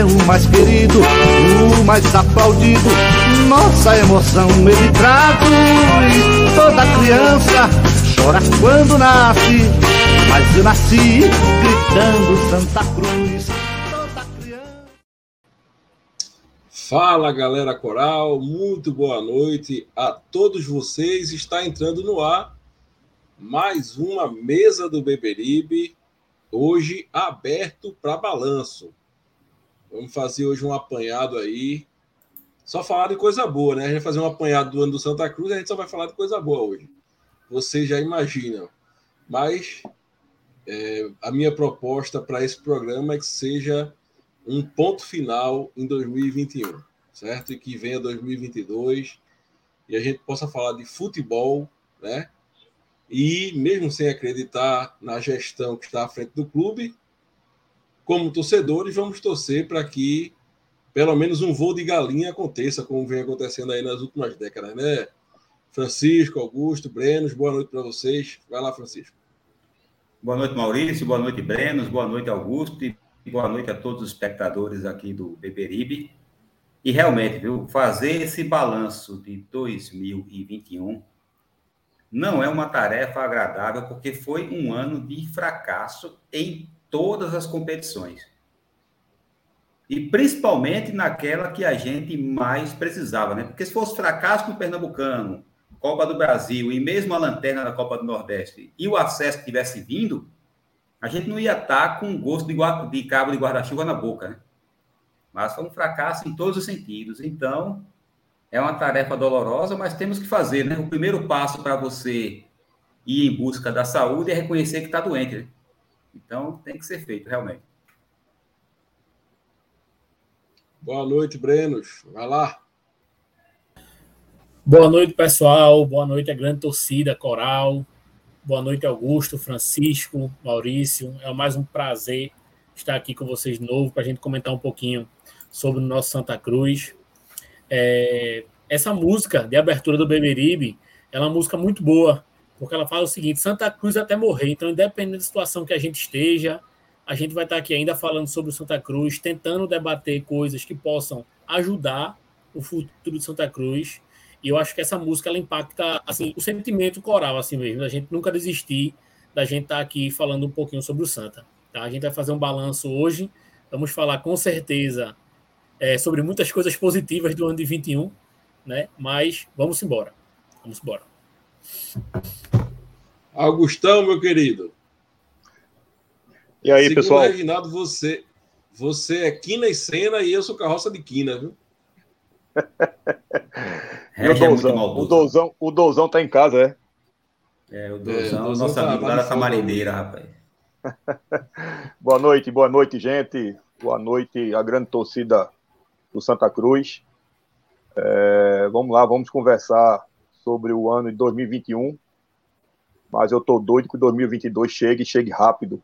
É o mais querido, o mais aplaudido. Nossa emoção ele traduz. Toda criança chora quando nasce mas eu nasci gritando Santa Cruz. Fala galera coral, muito boa noite a todos vocês. Está entrando no ar mais uma mesa do Beberibe, hoje aberto para balanço. Vamos fazer hoje um apanhado aí. Só falar de coisa boa, né? A gente vai fazer um apanhado do ano do Santa Cruz, a gente só vai falar de coisa boa hoje. Vocês já imaginam. Mas é, a minha proposta para esse programa é que seja um ponto final em 2021, certo? E que venha 2022 e a gente possa falar de futebol, né? E mesmo sem acreditar na gestão que está à frente do clube, como torcedores, vamos torcer para que pelo menos um voo de galinha aconteça, como vem acontecendo aí nas últimas décadas, né? Francisco, Augusto, Brenos, boa noite para vocês. Vai lá, Francisco. Boa noite, Maurício. Boa noite, Brenos. Boa noite, Augusto. E boa noite a todos os espectadores aqui do Beberibe. E realmente, viu, fazer esse balanço de 2021 não é uma tarefa agradável, porque foi um ano de fracasso em todas as competições. E principalmente naquela que a gente mais precisava, né? Porque se fosse fracasso no Pernambucano, Copa do Brasil e mesmo a lanterna da Copa do Nordeste e o acesso tivesse vindo, a gente não ia estar com gosto de, de cabo de guarda-chuva na boca, né? Mas foi um fracasso em todos os sentidos. Então, é uma tarefa dolorosa, mas temos que fazer, né? O primeiro passo para você ir em busca da saúde é reconhecer que está doente, né? Então, tem que ser feito, realmente. Boa noite, Brenos. Vai lá. Boa noite, pessoal. Boa noite, a grande torcida coral. Boa noite, Augusto, Francisco, Maurício. É mais um prazer estar aqui com vocês de novo para a gente comentar um pouquinho sobre o nosso Santa Cruz. É, essa música de abertura do Beberibe é uma música muito boa, porque ela fala o seguinte: Santa Cruz até morrer. Então, independente da situação que a gente esteja, a gente vai estar aqui ainda falando sobre o Santa Cruz, tentando debater coisas que possam ajudar o futuro de Santa Cruz e eu acho que essa música ela impacta assim o sentimento coral assim mesmo, da gente nunca desistir da gente estar aqui falando um pouquinho sobre o Santa. Tá? A gente vai fazer um balanço hoje. Vamos falar com certeza é, sobre muitas coisas positivas do ano de 21, né? Mas vamos embora. Vamos embora. Augustão, meu querido. E aí, Segundo pessoal? Reginaldo, você, você é quina e cena e eu sou carroça de quina, viu? É o Douzão, o Douzão, o Douzão tá em casa, é? É, o Douzão, é, o nosso tá amigo lá da Tamarineira, rapaz. boa noite, boa noite, gente. Boa noite, a grande torcida do Santa Cruz. É, vamos lá, vamos conversar sobre o ano de 2021. Mas eu tô doido que 2022 chegue, chegue rápido.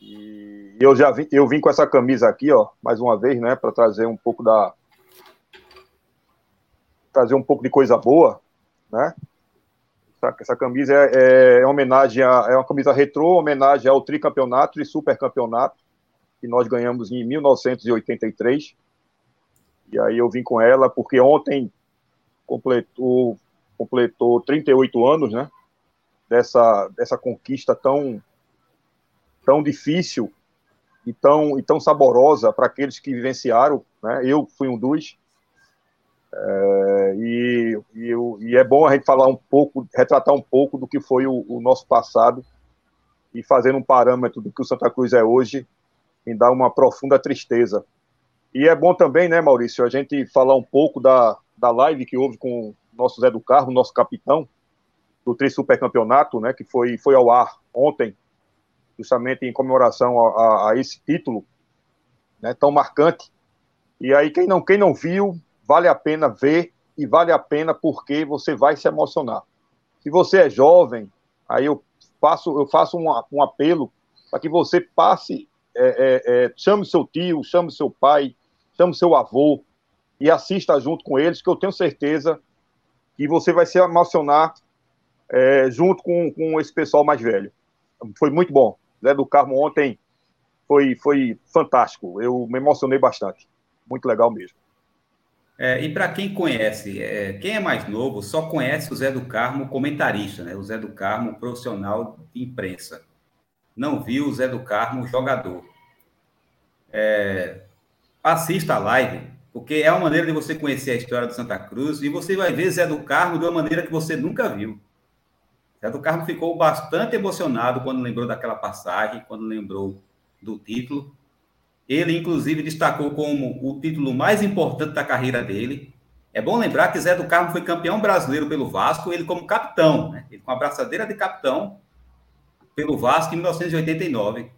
E eu já vim, eu vim com essa camisa aqui, ó, mais uma vez, né, para trazer um pouco da trazer um pouco de coisa boa, né? Essa, essa camisa é, é, é homenagem a, é uma camisa retrô, homenagem ao tricampeonato e supercampeonato que nós ganhamos em 1983. E aí eu vim com ela porque ontem completou completou 38 anos, né? Dessa dessa conquista tão tão difícil e tão, e tão saborosa para aqueles que vivenciaram, né? Eu fui um dos. É, e, e, e, é bom a gente falar um pouco, retratar um pouco do que foi o, o, nosso passado e fazer um parâmetro do que o Santa Cruz é hoje, em dar uma profunda tristeza. E é bom também, né, Maurício, a gente falar um pouco da, da live que houve com o nosso Zé do Carmo, nosso capitão, do Tri Supercampeonato, né, que foi, foi ao ar ontem, justamente em comemoração a, a, a esse título né, tão marcante. E aí, quem não, quem não viu, vale a pena ver e vale a pena porque você vai se emocionar. Se você é jovem, aí eu faço, eu faço um, um apelo para que você passe, é, é, é, chame seu tio, chame seu pai, chame seu avô e assista junto com eles, que eu tenho certeza que você vai se emocionar é, junto com, com esse pessoal mais velho. Foi muito bom. Zé do Carmo ontem foi, foi fantástico. Eu me emocionei bastante. Muito legal mesmo. É, e para quem conhece, é, quem é mais novo, só conhece o Zé do Carmo comentarista, né? O Zé do Carmo profissional de imprensa. Não viu o Zé do Carmo jogador. É, assista a live, porque é uma maneira de você conhecer a história do Santa Cruz e você vai ver Zé do Carmo de uma maneira que você nunca viu. Zé do Carmo ficou bastante emocionado quando lembrou daquela passagem, quando lembrou do título. Ele, inclusive, destacou como o título mais importante da carreira dele. É bom lembrar que Zé do Carmo foi campeão brasileiro pelo Vasco, ele como capitão, né? ele com a braçadeira de capitão pelo Vasco em 1989.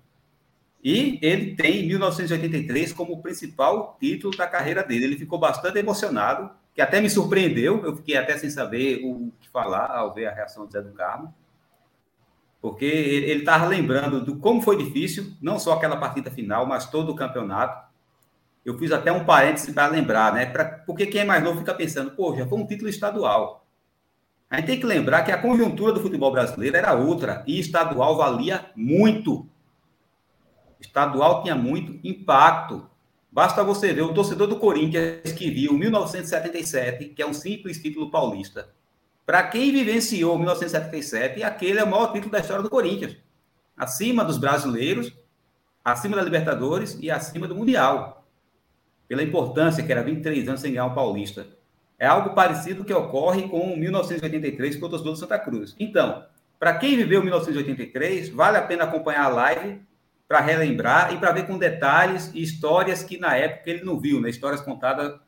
E ele tem 1983 como o principal título da carreira dele. Ele ficou bastante emocionado que até me surpreendeu, eu fiquei até sem saber o que falar ao ver a reação do Zé do Carmo, porque ele estava lembrando do como foi difícil, não só aquela partida final, mas todo o campeonato. Eu fiz até um parêntese para lembrar, né? Pra, porque quem é mais novo fica pensando, pô, já foi um título estadual. A gente tem que lembrar que a conjuntura do futebol brasileiro era outra, e estadual valia muito. Estadual tinha muito impacto. Basta você ver o torcedor do Corinthians que viu 1977, que é um simples título paulista. Para quem vivenciou 1977, aquele é o maior título da história do Corinthians. Acima dos brasileiros, acima da Libertadores e acima do Mundial. Pela importância que era 23 anos sem ganhar um paulista. É algo parecido que ocorre com 1983 com o torcedor do Santa Cruz. Então, para quem viveu 1983, vale a pena acompanhar a live para relembrar e para ver com detalhes e histórias que na época ele não viu, né? Histórias contadas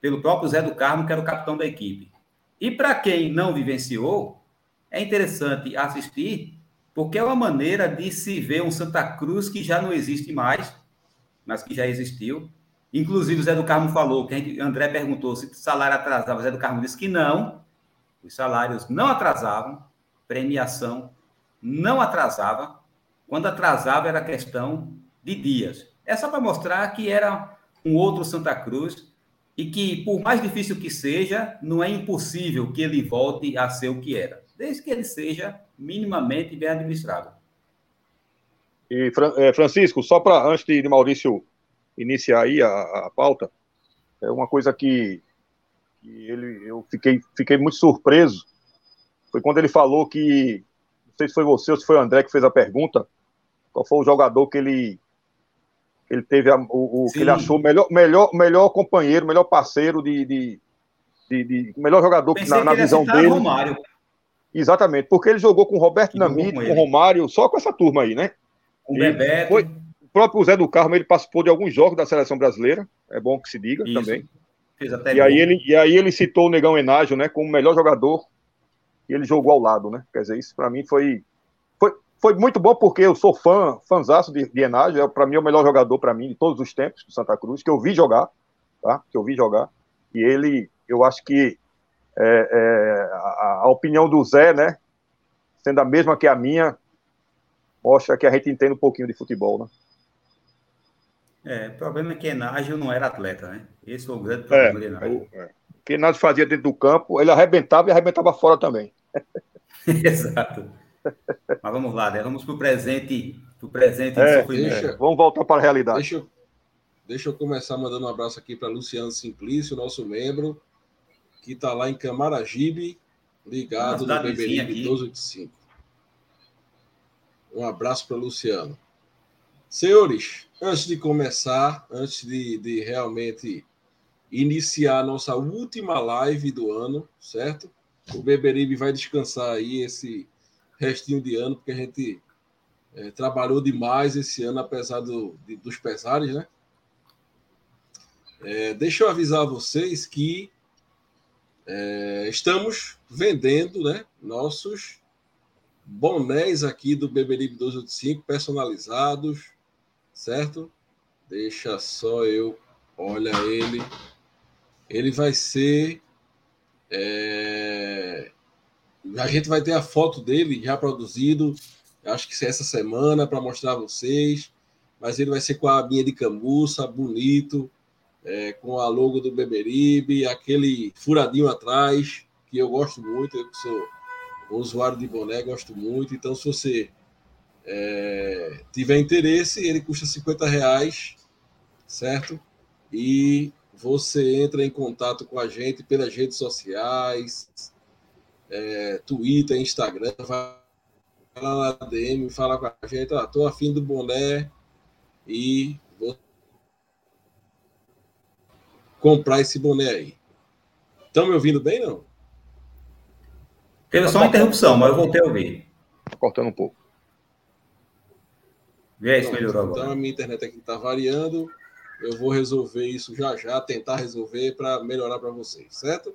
pelo próprio Zé do Carmo, que era o capitão da equipe. E para quem não vivenciou, é interessante assistir, porque é uma maneira de se ver um Santa Cruz que já não existe mais, mas que já existiu. Inclusive, o Zé do Carmo falou, que a gente, André perguntou se o salário atrasava. O Zé do Carmo disse que não, os salários não atrasavam, premiação não atrasava, quando atrasava era questão de dias. É só para mostrar que era um outro Santa Cruz e que, por mais difícil que seja, não é impossível que ele volte a ser o que era, desde que ele seja minimamente bem administrado. E, é, Francisco, só para, antes de Maurício iniciar aí a, a pauta, é uma coisa que, que ele, eu fiquei, fiquei muito surpreso, foi quando ele falou que, não sei se foi você ou se foi o André que fez a pergunta, qual foi o jogador que ele ele teve a, o, o que ele achou melhor melhor melhor companheiro melhor parceiro de, de, de, de melhor jogador na, na visão dele. Romário. exatamente porque ele jogou com Roberto Namito com, com Romário só com essa turma aí né? O Bebeto. foi, o próprio Zé do Carmo ele participou de alguns jogos da seleção brasileira é bom que se diga Isso. também. E aí ele e aí ele citou o Negão Enágio né como melhor jogador e ele jogou ao lado né? Quer dizer isso para mim foi foi muito bom porque eu sou fã, fãzaço de, de Enágio, é para mim é o melhor jogador para mim de todos os tempos do Santa Cruz, que eu vi jogar, tá? Que eu vi jogar. E ele, eu acho que é, é, a, a, opinião do Zé, né, sendo a mesma que a minha, mostra que a gente entende um pouquinho de futebol, né? É, o problema é que Enágio não era atleta, né? Esse foi o grande problema é, de Enágio. É. O que Enágio fazia dentro do campo, ele arrebentava e arrebentava fora também. Exato. Mas vamos lá, né? Vamos para o presente, pro presente é, deixa, Vamos voltar para a realidade. Deixa eu, deixa eu começar mandando um abraço aqui para Luciano Simplício, nosso membro, que está lá em Camaragibe, ligado no Beberibe 1285. Um abraço para Luciano. Senhores, antes de começar, antes de, de realmente iniciar a nossa última live do ano, certo? O Beberibe vai descansar aí esse restinho de ano, porque a gente é, trabalhou demais esse ano, apesar do, de, dos pesares, né? É, deixa eu avisar vocês que é, estamos vendendo né, nossos bonés aqui do Beberibe 285 personalizados, certo? Deixa só eu. Olha ele. Ele vai ser. É... A gente vai ter a foto dele já produzido. Acho que essa semana para mostrar a vocês. Mas ele vai ser com a minha de cambuça, bonito, é, com a logo do Beberibe, aquele furadinho atrás, que eu gosto muito. Eu sou usuário de boné, gosto muito. Então, se você é, tiver interesse, ele custa 50 reais, certo? E você entra em contato com a gente pelas redes sociais, é, Twitter, Instagram, vai lá na DM, fala com a gente, ah, tô afim do boné e vou comprar esse boné aí. Estão me ouvindo bem, não? Teve só uma interrupção, mas eu voltei a ouvir. Tá cortando um pouco. Vê se melhorou agora. Então a minha internet aqui está variando. Eu vou resolver isso já já, tentar resolver para melhorar para vocês, certo?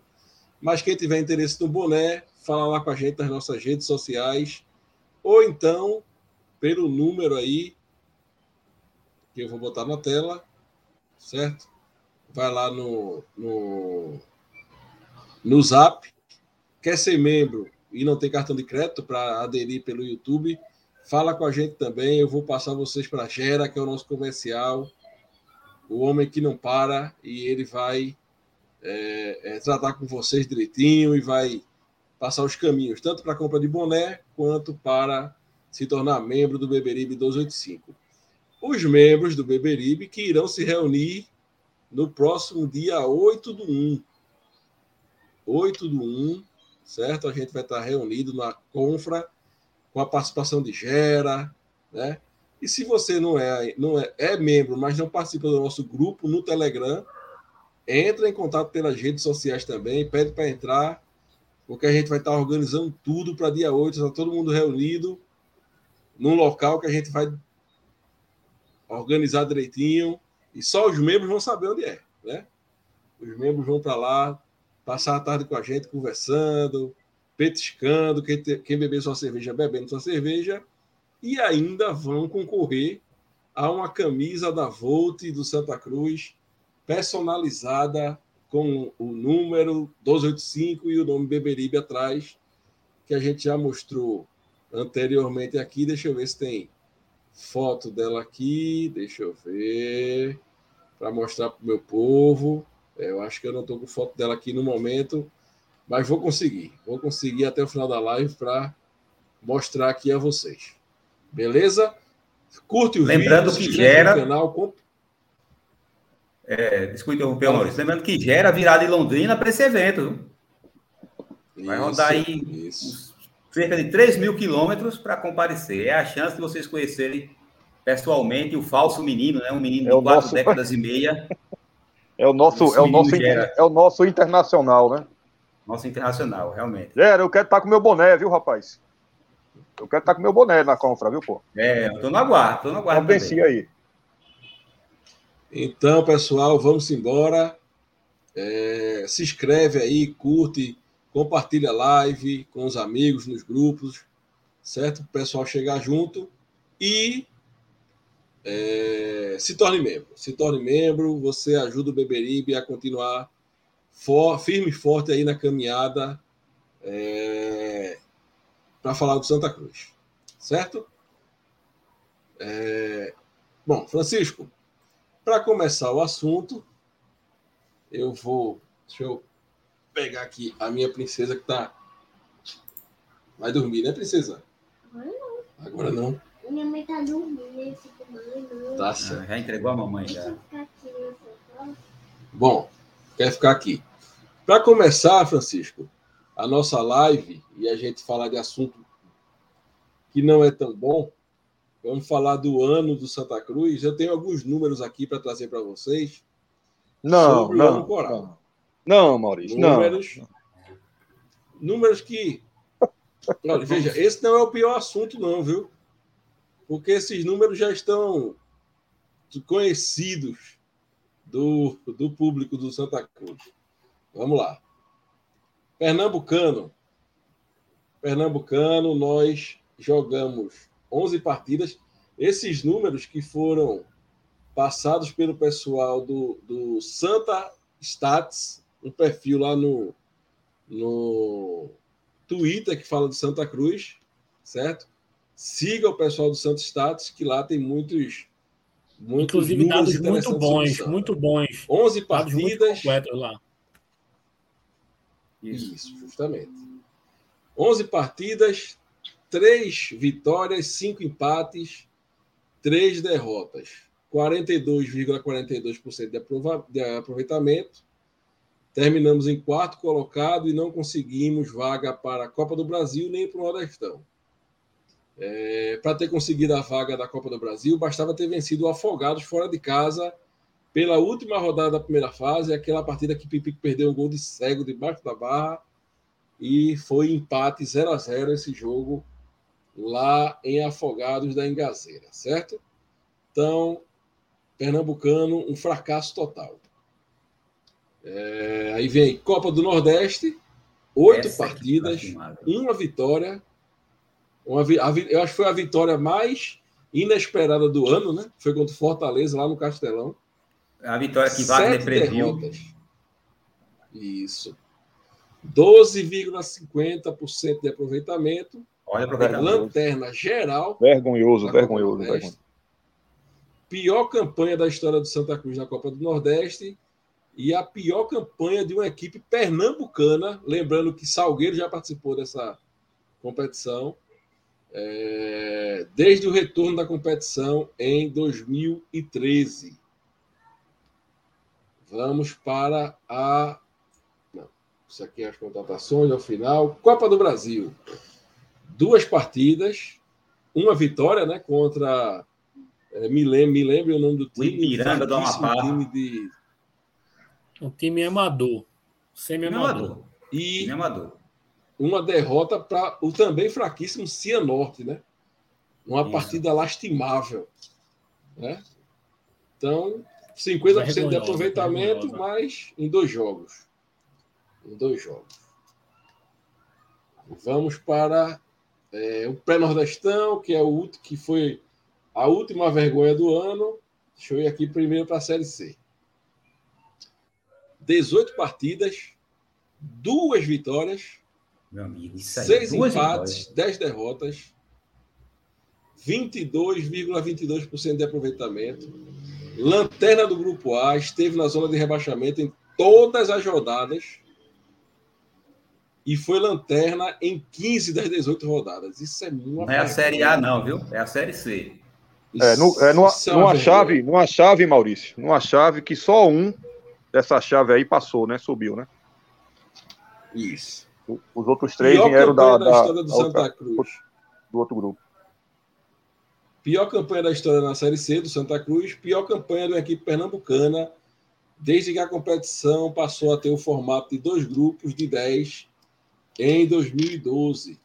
Mas quem tiver interesse no boné, fala lá com a gente nas nossas redes sociais, ou então pelo número aí que eu vou botar na tela, certo? Vai lá no, no, no Zap. Quer ser membro e não tem cartão de crédito para aderir pelo YouTube? Fala com a gente também. Eu vou passar vocês para Gera, que é o nosso comercial, o homem que não para, e ele vai é, é, tratar com vocês direitinho e vai passar os caminhos, tanto para a compra de boné, quanto para se tornar membro do Beberibe 285. Os membros do Beberibe que irão se reunir no próximo dia 8 do 1. 8 do 1, certo? A gente vai estar reunido na Confra com a participação de Gera, né? E se você não é, não é, é membro, mas não participa do nosso grupo no Telegram, entra em contato pelas redes sociais também, pede para entrar, porque a gente vai estar organizando tudo para dia 8, está todo mundo reunido num local que a gente vai organizar direitinho e só os membros vão saber onde é, né? Os membros vão para lá, passar a tarde com a gente conversando, petiscando, quem, quem beber sua cerveja, bebendo sua cerveja, e ainda vão concorrer a uma camisa da Volt do Santa Cruz, personalizada com o número 285 e o nome Beberibe atrás, que a gente já mostrou anteriormente aqui. Deixa eu ver se tem foto dela aqui. Deixa eu ver. Para mostrar para o meu povo. É, eu acho que eu não estou com foto dela aqui no momento. Mas vou conseguir. Vou conseguir até o final da live para mostrar aqui a vocês. Beleza? Curte o Lembrando vídeo, que gera. Canal, comp... é, desculpa interromper, Maurício. Lembrando que gera virada em Londrina para esse evento. Vai isso, rodar aí isso. cerca de 3 mil quilômetros para comparecer. É a chance de vocês conhecerem pessoalmente o falso menino, né? Um menino é de quatro nosso... décadas e meia. É o nosso, é o nosso, é o nosso internacional, né? Nosso internacional, realmente. Gera, eu quero estar com meu boné, viu, rapaz? Eu quero estar com meu boné na confra, viu, pô? É, eu tô no aguardo, tô no aguardo. Convenci aí. Então, pessoal, vamos embora. É, se inscreve aí, curte, compartilha a live com os amigos nos grupos, certo? O pessoal chegar junto e é, se torne membro. Se torne membro, você ajuda o Beberibe a continuar for, firme e forte aí na caminhada é, para falar do Santa Cruz. Certo? É, bom, Francisco, para começar o assunto, eu vou. Deixa eu pegar aqui a minha princesa que tá. Vai dormir, né, princesa? Agora não. Agora não. Minha mãe tá dormindo, mãe, não. Tá certo. Ah, já entregou a mamãe já. Bom, quer ficar aqui. Para começar, Francisco, a nossa live e a gente falar de assunto que não é tão bom, vamos falar do ano do Santa Cruz. Eu tenho alguns números aqui para trazer para vocês. Não, sobre não, o ano coral. Não, não Maurício. Números, não. números que. Olha, veja, esse não é o pior assunto, não, viu? Porque esses números já estão conhecidos do, do público do Santa Cruz. Vamos lá. Pernambucano. Pernambucano, nós jogamos 11 partidas. Esses números que foram passados pelo pessoal do, do Santa Stats, um perfil lá no, no Twitter que fala de Santa Cruz, certo? Siga o pessoal do Santa Stats, que lá tem muitos. muitos Inclusive, dados muito bons, muito bons. 11 partidas. lá. Isso. Isso, justamente. 11 partidas, 3 vitórias, 5 empates, 3 derrotas. 42,42% de, aprova de aproveitamento. Terminamos em quarto colocado e não conseguimos vaga para a Copa do Brasil nem para o Nordestão. É, para ter conseguido a vaga da Copa do Brasil, bastava ter vencido o Afogados fora de casa pela última rodada da primeira fase, aquela partida que Pipico perdeu um gol de cego debaixo da barra e foi empate 0 a 0 esse jogo lá em Afogados da Engazeira, certo? Então, Pernambucano, um fracasso total. É, aí vem Copa do Nordeste, oito Essa partidas, uma vitória. Uma, a, eu acho que foi a vitória mais inesperada do ano, né? Foi contra o Fortaleza, lá no Castelão. A vitória que Wagner previu. Derrotas. Isso. 12,50% de aproveitamento. Olha. Lanterna geral. Vergonhoso, vergonhoso, vergonhoso pior campanha da história do Santa Cruz na Copa do Nordeste e a pior campanha de uma equipe pernambucana. Lembrando que Salgueiro já participou dessa competição é, desde o retorno da competição em 2013. Vamos para a. Não, isso aqui é as contratações ao final. Copa do Brasil. Duas partidas, uma vitória né, contra é, me, lembro, me lembro o nome do time. O Ipiranga do Amapá. Time de... Um time amador. Semi-amador. E Semi uma derrota para o também fraquíssimo Cianorte, né? Uma Isso. partida lastimável. Né? Então, 50% de aproveitamento, mas em dois jogos. Em dois jogos. Vamos para é, o pré-nordestão, que é o último que foi a última vergonha do ano. Deixa eu ir aqui primeiro para a Série C. 18 partidas, duas vitórias, amigo, seis empates, vitórias. 10 derrotas, 22,22% ,22 de aproveitamento. Lanterna do grupo A esteve na zona de rebaixamento em todas as rodadas e foi lanterna em 15 das 18 rodadas. Isso é muito. Não é a Série A, não, viu? É a Série C. É, no, é, numa, é numa chave, numa chave, Maurício, numa chave que só um dessa chave aí passou, né? Subiu, né? Isso. Os outros três Pior vieram da, da, história do da Santa outra, Cruz. Do outro grupo. Pior campanha da história na Série C do Santa Cruz, pior campanha da equipe pernambucana, desde que a competição passou a ter o formato de dois grupos de 10 em 2012.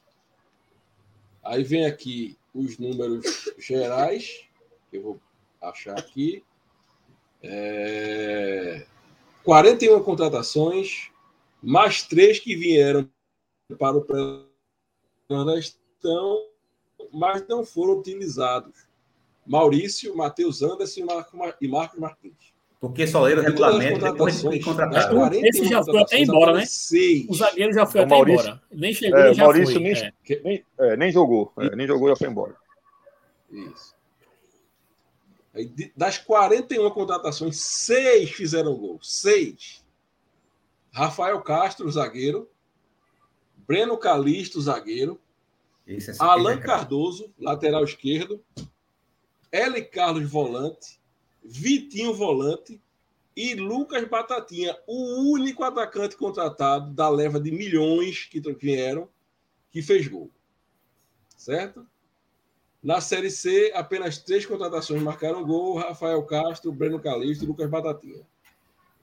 Aí vem aqui os números gerais, que eu vou achar aqui. É, 41 contratações, mais três que vieram para o Nordestão, mas não foram utilizados. Maurício, Matheus Anderson e Marcos Martins. Porque só leram o regulamento depois de contratar. É, esse já foi até embora, né? O zagueiro já foi então, até Maurício, embora. Nem chegou, é, já Maurício foi. Nem, é. nem, é, nem jogou. É, nem jogou, já foi embora. Isso. Aí, das 41 contratações, seis fizeram gol. Seis. Rafael Castro, zagueiro. Breno Calisto, zagueiro. É Alan Cardoso, lateral esquerdo. L. Carlos, volante. Vitinho Volante e Lucas Batatinha, o único atacante contratado da leva de milhões que vieram que fez gol. Certo? Na Série C, apenas três contratações marcaram gol: Rafael Castro, Breno Calixto e Lucas Batatinha.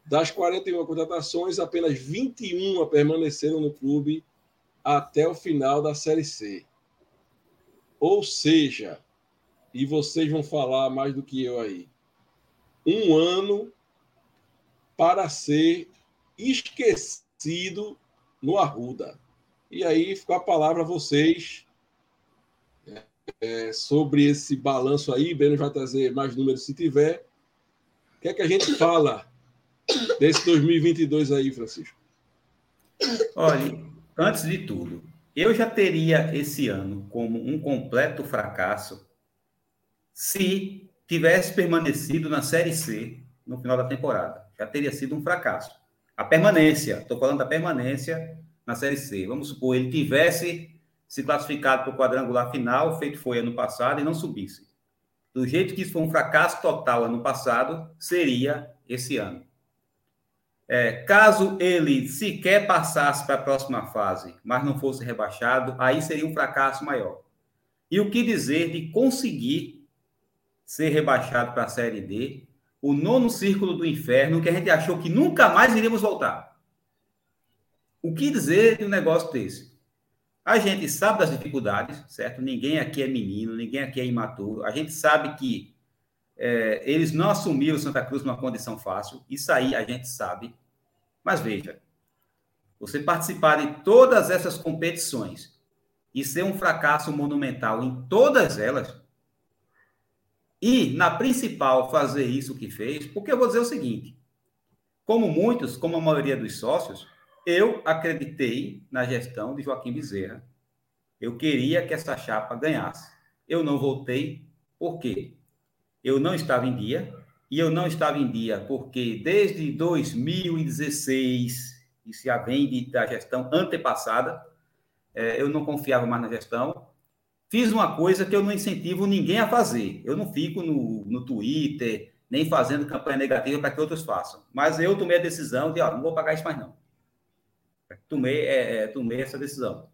Das 41 contratações, apenas 21 permaneceram no clube até o final da Série C. Ou seja, e vocês vão falar mais do que eu aí, um ano para ser esquecido no Arruda. E aí ficou a palavra a vocês é, sobre esse balanço aí. Breno vai trazer mais números se tiver. que é que a gente fala desse 2022 aí, Francisco? Olha, antes de tudo, eu já teria esse ano como um completo fracasso se tivesse permanecido na Série C no final da temporada. Já teria sido um fracasso. A permanência, estou falando da permanência na Série C. Vamos supor, ele tivesse se classificado para o quadrangular final, feito foi ano passado, e não subisse. Do jeito que isso foi um fracasso total ano passado, seria esse ano. É, caso ele sequer passasse para a próxima fase, mas não fosse rebaixado, aí seria um fracasso maior. E o que dizer de conseguir ser rebaixado para a Série D, o nono círculo do inferno, que a gente achou que nunca mais iríamos voltar? O que dizer de um negócio desse? A gente sabe das dificuldades, certo? Ninguém aqui é menino, ninguém aqui é imaturo. A gente sabe que é, eles não assumiram Santa Cruz numa condição fácil, isso aí a gente sabe. Mas veja, você participar de todas essas competições e ser um fracasso monumental em todas elas, e na principal fazer isso que fez, porque eu vou dizer o seguinte: como muitos, como a maioria dos sócios, eu acreditei na gestão de Joaquim Bezerra. Eu queria que essa chapa ganhasse. Eu não votei, por quê? Eu não estava em dia, e eu não estava em dia porque desde 2016, isso já vem da gestão antepassada, é, eu não confiava mais na gestão. Fiz uma coisa que eu não incentivo ninguém a fazer. Eu não fico no, no Twitter, nem fazendo campanha negativa para que outros façam. Mas eu tomei a decisão de, ó, não vou pagar isso mais não. Tomei, é, é, tomei essa decisão.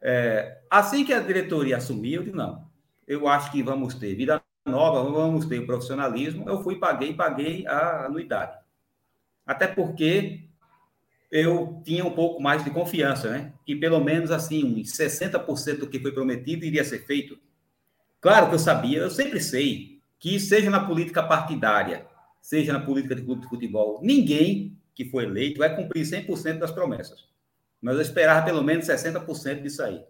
É, assim que a diretoria assumiu, eu disse, não, eu acho que vamos ter vida nova, vamos ter profissionalismo, eu fui, paguei, paguei a anuidade. Até porque eu tinha um pouco mais de confiança, né? Que pelo menos assim, uns 60% do que foi prometido iria ser feito. Claro que eu sabia, eu sempre sei que seja na política partidária, seja na política de clube de futebol, ninguém que foi eleito vai cumprir 100% das promessas. Mas eu esperava pelo menos 60% disso aí.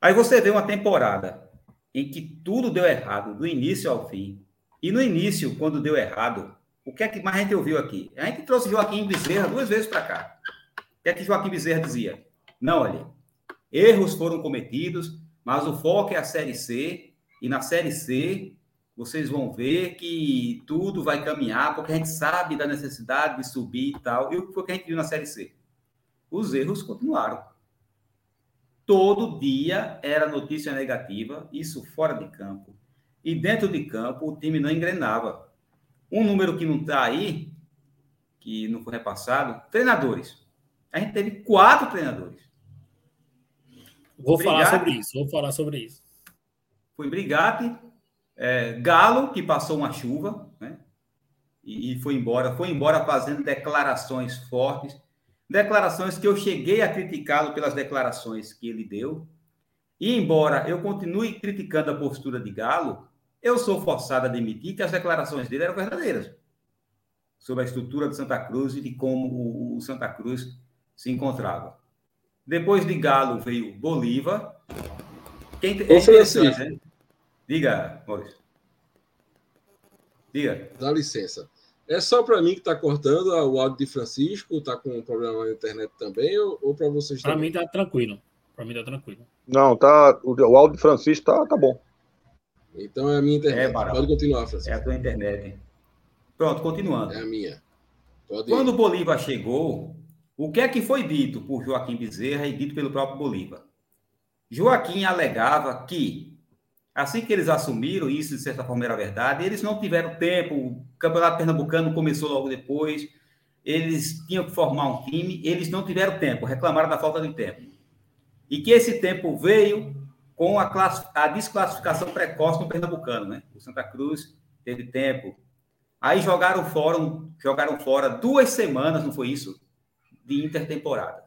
Aí você vê uma temporada em que tudo deu errado, do início ao fim. E no início, quando deu errado, o que é que mais a gente ouviu aqui? A gente trouxe Joaquim Bezerra duas vezes para cá. O que é que Joaquim Bezerra dizia? Não, olha, erros foram cometidos, mas o foco é a Série C, e na Série C vocês vão ver que tudo vai caminhar, porque a gente sabe da necessidade de subir e tal. E o que foi que a gente viu na Série C? Os erros continuaram. Todo dia era notícia negativa, isso fora de campo. E dentro de campo, o time não engrenava. Um número que não está aí, que não foi repassado, treinadores. A gente teve quatro treinadores. Vou Brigatti, falar sobre isso, vou falar sobre isso. Foi Brigatti, é, Galo, que passou uma chuva, né? E, e foi embora, foi embora fazendo declarações fortes declarações que eu cheguei a criticá-lo pelas declarações que ele deu. E embora eu continue criticando a postura de Galo, eu sou forçado a admitir que as declarações dele eram verdadeiras sobre a estrutura de Santa Cruz e de como o Santa Cruz se encontrava. Depois de Galo veio Bolívar. Quem é interessante, né? Diga, Maurício. Diga. Dá licença. É só para mim que está cortando o áudio de Francisco? Está com um problema na internet também? Ou, ou para vocês Para mim está tranquilo. Para mim está tranquilo. Não, tá. O, o áudio de Francisco tá, tá bom. Então é a minha internet. É, Pode continuar, Francisco. É a tua internet. Pronto, continuando. É a minha. Pode Quando o Bolívar chegou, o que é que foi dito por Joaquim Bezerra e dito pelo próprio Bolívar? Joaquim alegava que Assim que eles assumiram, isso de certa forma era verdade, eles não tiveram tempo, o Campeonato Pernambucano começou logo depois, eles tinham que formar um time, eles não tiveram tempo, reclamaram da falta de tempo. E que esse tempo veio com a, a desclassificação precoce no Pernambucano, né? O Santa Cruz teve tempo. Aí jogaram fora, jogaram fora duas semanas, não foi isso? De intertemporada.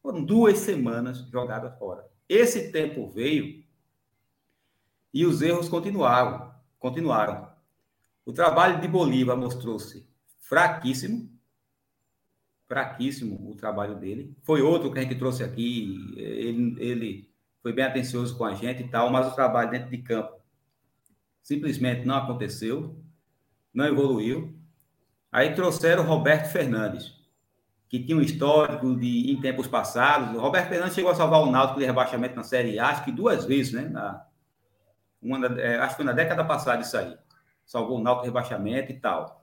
Foram duas semanas jogadas fora. Esse tempo veio e os erros continuaram, continuaram. O trabalho de Bolívar mostrou-se fraquíssimo, fraquíssimo o trabalho dele. Foi outro que a gente trouxe aqui, ele, ele foi bem atencioso com a gente e tal, mas o trabalho dentro de campo simplesmente não aconteceu. não evoluiu. Aí trouxeram o Roberto Fernandes, que tinha um histórico de, em tempos passados. O Roberto Fernandes chegou a salvar o Náutico de rebaixamento na Série A, acho que duas vezes, né? Na, uma, é, acho que foi na década passada isso aí. Salvou o Náutico de rebaixamento e tal.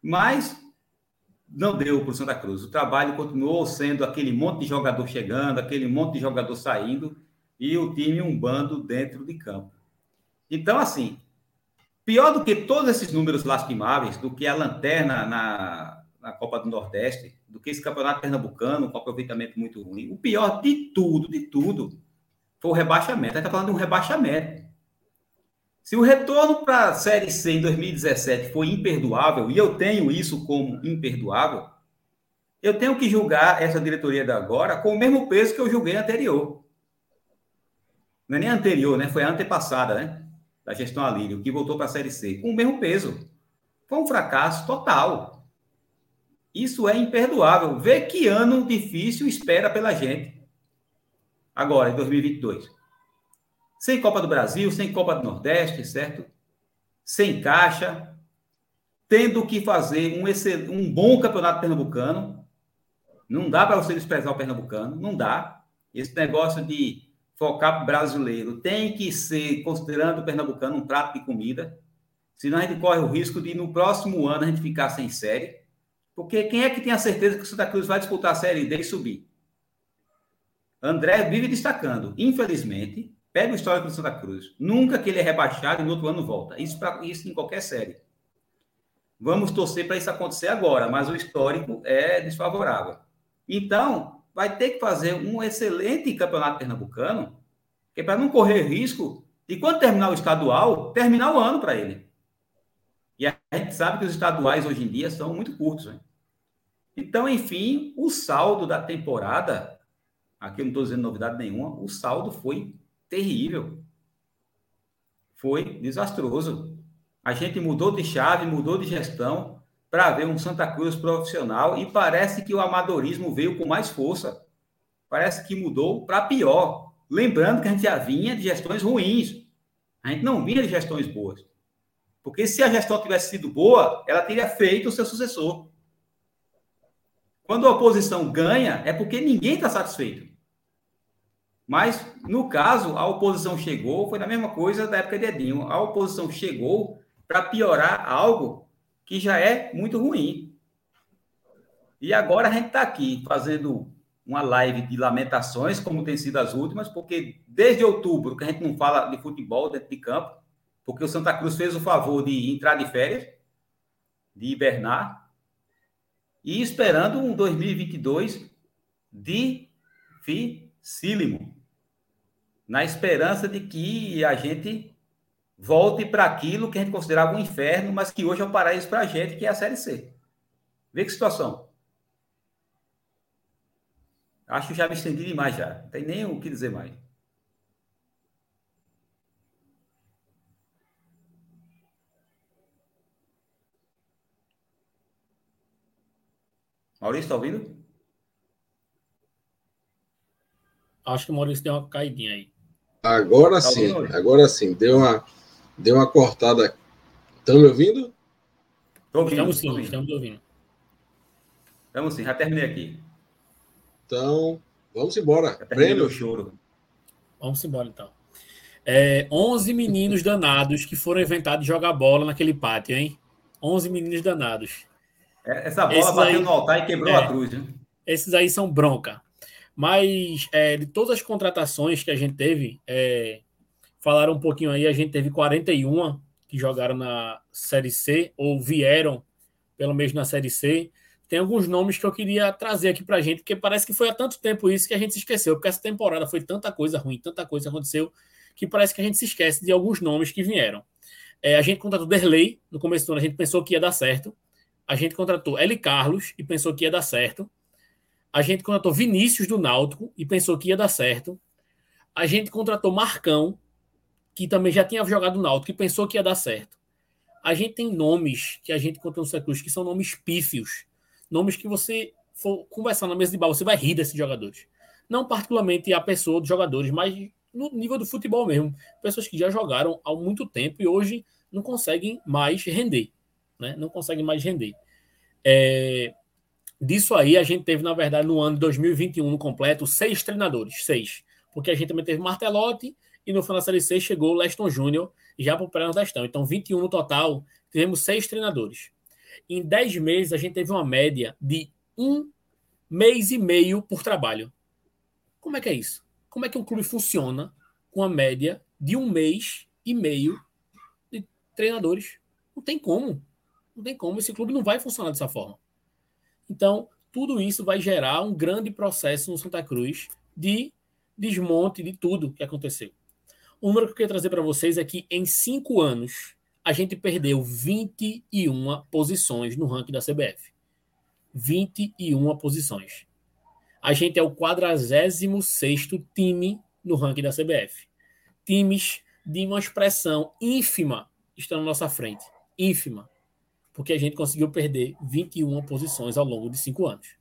Mas não deu para o Santa Cruz. O trabalho continuou sendo aquele monte de jogador chegando, aquele monte de jogador saindo e o time um bando dentro de campo. Então, assim, pior do que todos esses números lastimáveis, do que a lanterna na, na Copa do Nordeste, do que esse campeonato pernambucano com aproveitamento muito ruim, o pior de tudo, de tudo, foi o rebaixamento. A gente está falando de um rebaixamento. Se o retorno para a Série C em 2017 foi imperdoável, e eu tenho isso como imperdoável, eu tenho que julgar essa diretoria de agora com o mesmo peso que eu julguei anterior. Não é nem anterior, né? Foi a antepassada, né? Da gestão Alírio, que voltou para a Série C, com o mesmo peso. Foi um fracasso total. Isso é imperdoável. Vê que ano difícil espera pela gente. Agora, em 2022. Sem Copa do Brasil, sem Copa do Nordeste, certo? Sem caixa, tendo que fazer um, um bom campeonato pernambucano. Não dá para você desprezar o pernambucano, não dá. Esse negócio de focar brasileiro tem que ser, considerando o pernambucano, um prato de comida. Senão a gente corre o risco de no próximo ano a gente ficar sem série. Porque quem é que tem a certeza que o Santa Cruz vai disputar a Série D e subir? André vive destacando. Infelizmente, Pega o histórico do Santa Cruz. Nunca que ele é rebaixado e no outro ano volta. Isso, pra, isso em qualquer série. Vamos torcer para isso acontecer agora, mas o histórico é desfavorável. Então, vai ter que fazer um excelente campeonato pernambucano, que é para não correr risco de quando terminar o estadual, terminar o ano para ele. E a gente sabe que os estaduais hoje em dia são muito curtos. Né? Então, enfim, o saldo da temporada, aqui eu não estou dizendo novidade nenhuma, o saldo foi terrível. Foi desastroso. A gente mudou de chave, mudou de gestão para ver um Santa Cruz profissional e parece que o amadorismo veio com mais força. Parece que mudou para pior. Lembrando que a gente já vinha de gestões ruins. A gente não vinha de gestões boas. Porque se a gestão tivesse sido boa, ela teria feito o seu sucessor. Quando a oposição ganha, é porque ninguém está satisfeito. Mas, no caso, a oposição chegou, foi na mesma coisa da época de Edinho. A oposição chegou para piorar algo que já é muito ruim. E agora a gente está aqui fazendo uma live de lamentações, como tem sido as últimas, porque desde outubro que a gente não fala de futebol dentro de campo, porque o Santa Cruz fez o favor de entrar de férias, de hibernar, e esperando um 2022 dificílimo na esperança de que a gente volte para aquilo que a gente considerava um inferno, mas que hoje é um paraíso para a gente, que é a Série C. Vê que situação. Acho que já me estendi demais já. Não tem nem o que dizer mais. Maurício, está ouvindo? Acho que o Maurício deu uma caidinha aí. Agora tá sim, agora sim. Deu uma, deu uma cortada. Estão me ouvindo? Estamos sim, ouvindo. estamos ouvindo. Estamos sim, já terminei aqui. Então, vamos embora. Prêmio. choro. Vamos embora então. É, 11 meninos danados que foram inventados de jogar bola naquele pátio, hein? 11 meninos danados. É, essa bola Esses bateu aí, no altar e quebrou é, a cruz, hein? Esses aí são bronca. Mas é, de todas as contratações que a gente teve, é, falaram um pouquinho aí, a gente teve 41 que jogaram na Série C ou vieram pelo menos na Série C. Tem alguns nomes que eu queria trazer aqui para a gente, porque parece que foi há tanto tempo isso que a gente se esqueceu, porque essa temporada foi tanta coisa ruim, tanta coisa aconteceu, que parece que a gente se esquece de alguns nomes que vieram. É, a gente contratou Derley, no começo do ano a gente pensou que ia dar certo. A gente contratou Eli Carlos e pensou que ia dar certo. A gente contratou Vinícius do Náutico e pensou que ia dar certo. A gente contratou Marcão, que também já tinha jogado no Náutico e pensou que ia dar certo. A gente tem nomes que a gente conta no Cruz que são nomes pífios. Nomes que você for conversar na mesa de bar, você vai rir desses jogadores. Não particularmente a pessoa dos jogadores, mas no nível do futebol mesmo. Pessoas que já jogaram há muito tempo e hoje não conseguem mais render. né? Não consegue mais render. É, disso aí, a gente teve, na verdade, no ano de 2021 no completo, seis treinadores, seis. Porque a gente também teve Martelotti e no final da Série C chegou o Leston Júnior já para o pré-nordestão. Então, 21 no total, tivemos seis treinadores. Em 10 meses, a gente teve uma média de um mês e meio por trabalho. Como é que é isso? Como é que um clube funciona com a média de um mês e meio de treinadores? Não tem como. Não tem como. Esse clube não vai funcionar dessa forma. Então, tudo isso vai gerar um grande processo no Santa Cruz de desmonte de tudo que aconteceu. O número que eu queria trazer para vocês é que em cinco anos a gente perdeu 21 posições no ranking da CBF. 21 posições. A gente é o 46 time no ranking da CBF. Times de uma expressão ínfima estão na nossa frente. Ínfima. Porque a gente conseguiu perder 21 posições ao longo de cinco anos.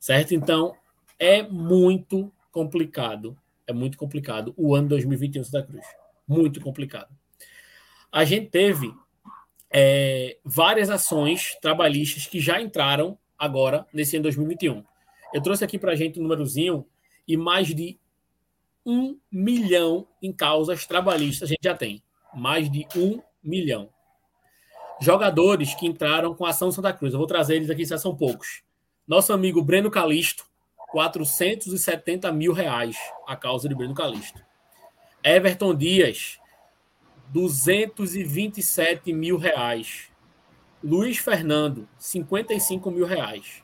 Certo? Então, é muito complicado. É muito complicado o ano 2021 Santa Cruz. Muito complicado. A gente teve é, várias ações trabalhistas que já entraram agora, nesse ano 2021. Eu trouxe aqui para a gente um númerozinho e mais de um milhão em causas trabalhistas a gente já tem. Mais de um milhão. Jogadores que entraram com a ação Santa Cruz. Eu vou trazer eles aqui, já são poucos. Nosso amigo Breno Calisto, 470 mil reais a causa de Breno Calisto. Everton Dias, 227 mil reais. Luiz Fernando, 55 mil reais.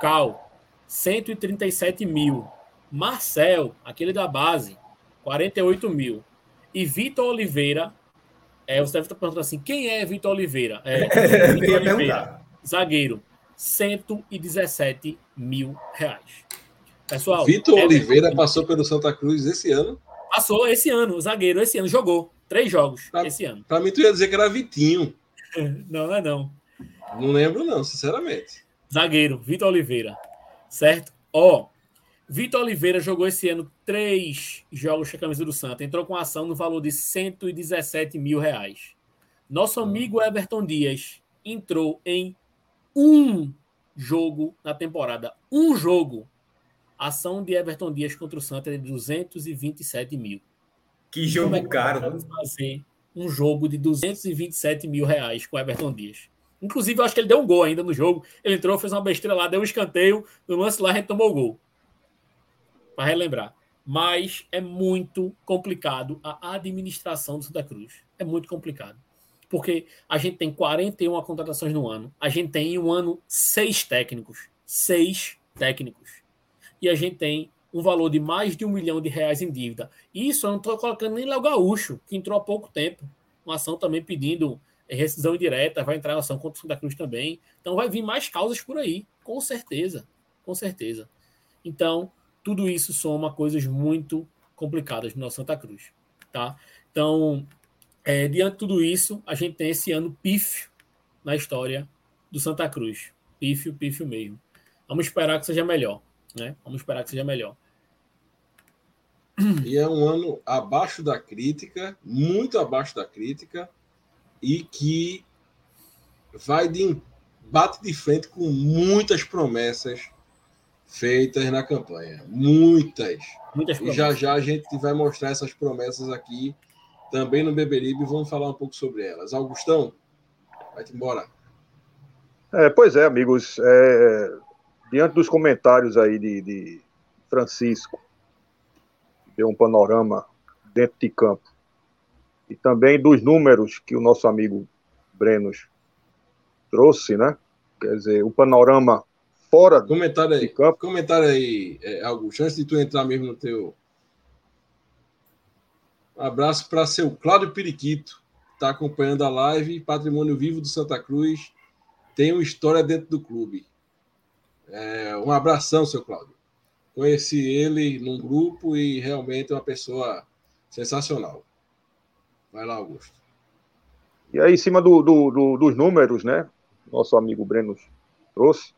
Cal, 137 mil. Marcel, aquele da base, 48 mil. E Vitor Oliveira, é, você deve estar perguntando assim, quem é Vitor Oliveira? É, Vitor Oliveira, zagueiro, 117 mil reais. Pessoal, Vitor é, Oliveira passou pelo Santa Cruz esse ano. Passou esse ano, zagueiro, esse ano, jogou três jogos pra, esse ano. Para mim, tu ia dizer que era Vitinho. Não, não é não. Não lembro, não, sinceramente. Zagueiro, Vitor Oliveira. Certo? Ó, Vitor Oliveira jogou esse ano três jogos com a camisa do Santa. Entrou com ação no valor de 117 mil reais. Nosso hum. amigo Everton Dias entrou em um jogo na temporada. Um jogo. Ação de Everton Dias contra o Santa é de 227 mil. Que jogo é que caro. fazer um jogo de 227 mil reais com Everton Dias. Inclusive, eu acho que ele deu um gol ainda no jogo. Ele entrou, fez uma besteira lá, deu um escanteio. No lance lá, a gente tomou o gol. Para relembrar. Mas é muito complicado a administração do Santa Cruz. É muito complicado. Porque a gente tem 41 contratações no ano. A gente tem em um ano seis técnicos. Seis técnicos. E a gente tem um valor de mais de um milhão de reais em dívida. Isso eu não estou colocando nem Léo Gaúcho, que entrou há pouco tempo. Uma ação também pedindo rescisão indireta, vai entrar ação contra o Santa Cruz também. Então vai vir mais causas por aí, com certeza, com certeza. Então, tudo isso soma coisas muito complicadas no nosso Santa Cruz, tá? Então, é, diante de tudo isso, a gente tem esse ano pífio na história do Santa Cruz. Pífio, pífio mesmo. Vamos esperar que seja melhor, né? Vamos esperar que seja melhor. E é um ano abaixo da crítica, muito abaixo da crítica, e que vai de bate de frente com muitas promessas feitas na campanha. Muitas. muitas e já já a gente vai mostrar essas promessas aqui também no Beberibe e vamos falar um pouco sobre elas. Augustão, vai-te embora. É, pois é, amigos. É, diante dos comentários aí de, de Francisco, deu um panorama dentro de campo e também dos números que o nosso amigo Brenos trouxe, né? Quer dizer, o panorama fora comentário aí, campo. Comentário aí, é, Augusto, antes de tu entrar mesmo no teu. Um abraço para seu Cláudio Periquito, que está acompanhando a live. Patrimônio Vivo do Santa Cruz. Tem uma história dentro do clube. É, um abração, seu Cláudio. Conheci ele num grupo e realmente é uma pessoa sensacional. Vai lá, Augusto. E aí, em cima do, do, do, dos números, né? Nosso amigo Breno trouxe.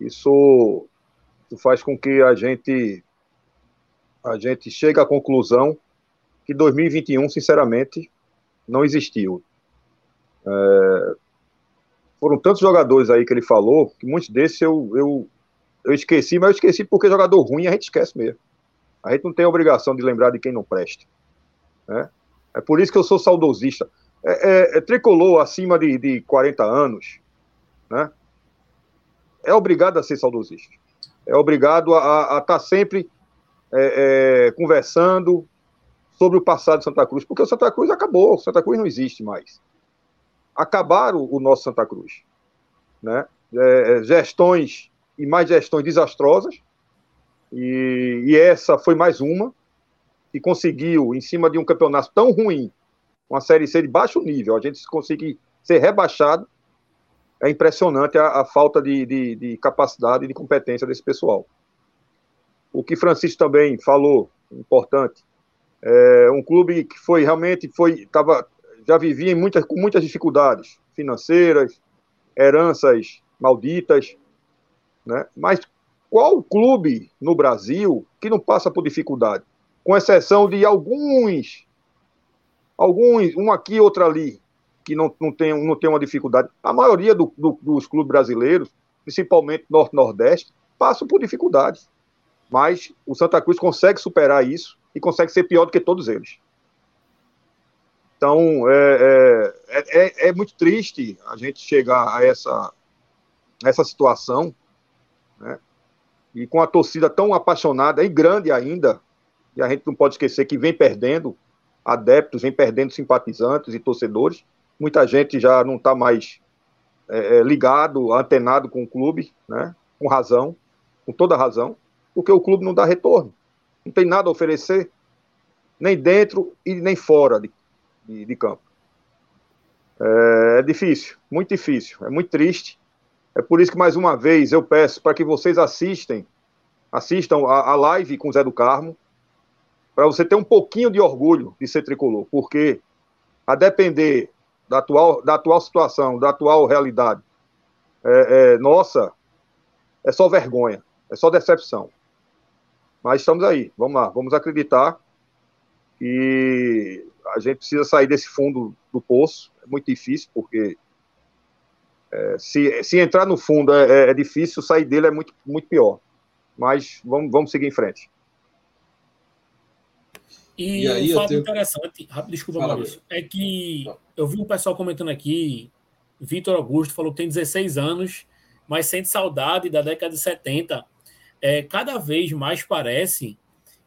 Isso, isso faz com que a gente a gente chegue à conclusão que 2021, sinceramente, não existiu. É, foram tantos jogadores aí que ele falou, que muitos desses eu, eu, eu esqueci, mas eu esqueci porque jogador ruim a gente esquece mesmo. A gente não tem a obrigação de lembrar de quem não presta. Né? É por isso que eu sou saudosista. É, é, é tricolor acima de, de 40 anos, né? É obrigado a ser saudosista. É obrigado a estar tá sempre é, é, conversando sobre o passado de Santa Cruz, porque o Santa Cruz acabou, o Santa Cruz não existe mais. Acabaram o nosso Santa Cruz. Né? É, é, gestões e mais gestões desastrosas, e, e, essa foi mais uma, que conseguiu, em cima de um campeonato tão ruim, uma Série C de baixo nível, a gente conseguir ser rebaixado, é impressionante a, a falta de, de, de capacidade e de competência desse pessoal. O que Francisco também falou, importante, é um clube que foi realmente foi tava já vivia muitas, com muitas dificuldades financeiras, heranças malditas, né? Mas qual clube no Brasil que não passa por dificuldade? Com exceção de alguns, alguns, um aqui, outro ali, que não, não, tem, não tem uma dificuldade. A maioria do, do, dos clubes brasileiros, principalmente Norte-Nordeste, passam por dificuldades. Mas o Santa Cruz consegue superar isso e consegue ser pior do que todos eles. Então, é, é, é, é muito triste a gente chegar a essa, essa situação, né? e com a torcida tão apaixonada e grande ainda, e a gente não pode esquecer que vem perdendo adeptos, vem perdendo simpatizantes e torcedores, muita gente já não está mais é, é, ligado, antenado com o clube, né? com razão, com toda razão, porque o clube não dá retorno, não tem nada a oferecer, nem dentro e nem fora de, de, de campo. É, é difícil, muito difícil, é muito triste. É por isso que, mais uma vez, eu peço para que vocês assistem, assistam a, a live com o Zé do Carmo, para você ter um pouquinho de orgulho de ser tricolor, porque a depender da atual, da atual situação, da atual realidade, é, é, nossa, é só vergonha, é só decepção. Mas estamos aí, vamos lá, vamos acreditar e a gente precisa sair desse fundo do poço. É muito difícil, porque é, se, se entrar no fundo é, é, é, difícil, sair dele é muito, muito pior. Mas vamos, vamos seguir em frente. E, e aí, um fato tenho... interessante, rápido, desculpa, Fala, Maurício, é que eu vi um pessoal comentando aqui, Vitor Augusto falou que tem 16 anos, mas sente saudade da década de 70. É, cada vez mais parece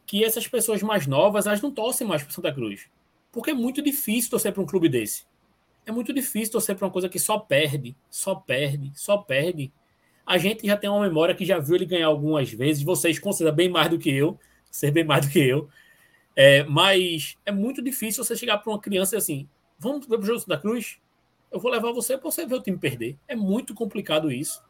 que essas pessoas mais novas elas não torcem mais para Santa Cruz. Porque é muito difícil torcer para um clube desse. É muito difícil torcer para uma coisa que só perde, só perde, só perde. A gente já tem uma memória que já viu ele ganhar algumas vezes. Vocês consideram bem mais do que eu, ser bem mais do que eu. É, mas é muito difícil você chegar para uma criança e assim, vamos ver o jogo da Cruz? Eu vou levar você para você ver o time perder. É muito complicado isso.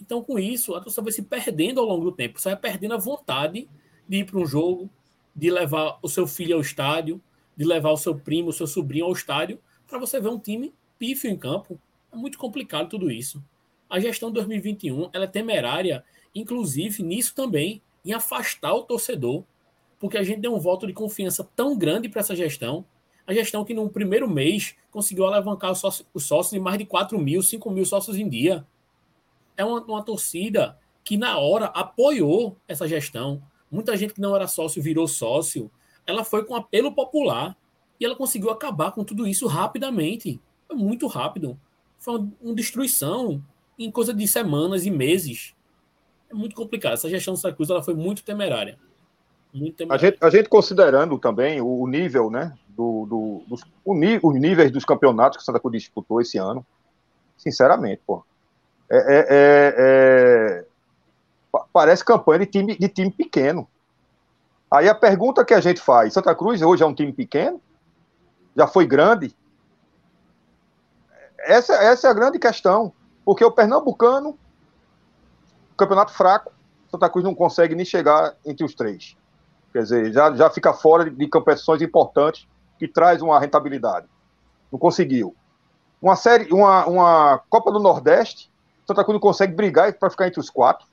Então, com isso, a torcida vai se perdendo ao longo do tempo. Você vai perdendo a vontade de ir para um jogo, de levar o seu filho ao estádio, de levar o seu primo, o seu sobrinho ao estádio, para você ver um time pífio em campo. É muito complicado tudo isso. A gestão de 2021 ela é temerária, inclusive nisso também, em afastar o torcedor porque a gente deu um voto de confiança tão grande para essa gestão. A gestão que no primeiro mês conseguiu alavancar os sócios, os sócios de mais de 4 mil, 5 mil sócios em dia. É uma, uma torcida que na hora apoiou essa gestão. Muita gente que não era sócio virou sócio. Ela foi com apelo popular e ela conseguiu acabar com tudo isso rapidamente. Foi muito rápido. Foi uma, destruição em coisa de semanas e meses. É muito complicado. Essa gestão do Santa Cruz ela foi muito temerária. A gente, a gente considerando também o, nível, né, do, do dos, o, os níveis dos campeonatos que o Santa Cruz disputou esse ano, sinceramente, pô, é, é, é, é parece campanha de time, de time pequeno. Aí a pergunta que a gente faz, Santa Cruz hoje é um time pequeno? Já foi grande? Essa, essa é a grande questão, porque o Pernambucano, campeonato fraco, Santa Cruz não consegue nem chegar entre os três. Quer dizer, já, já fica fora de, de competições importantes que traz uma rentabilidade. Não conseguiu. Uma série, uma, uma Copa do Nordeste, Santa Cruz não consegue brigar para ficar entre os quatro.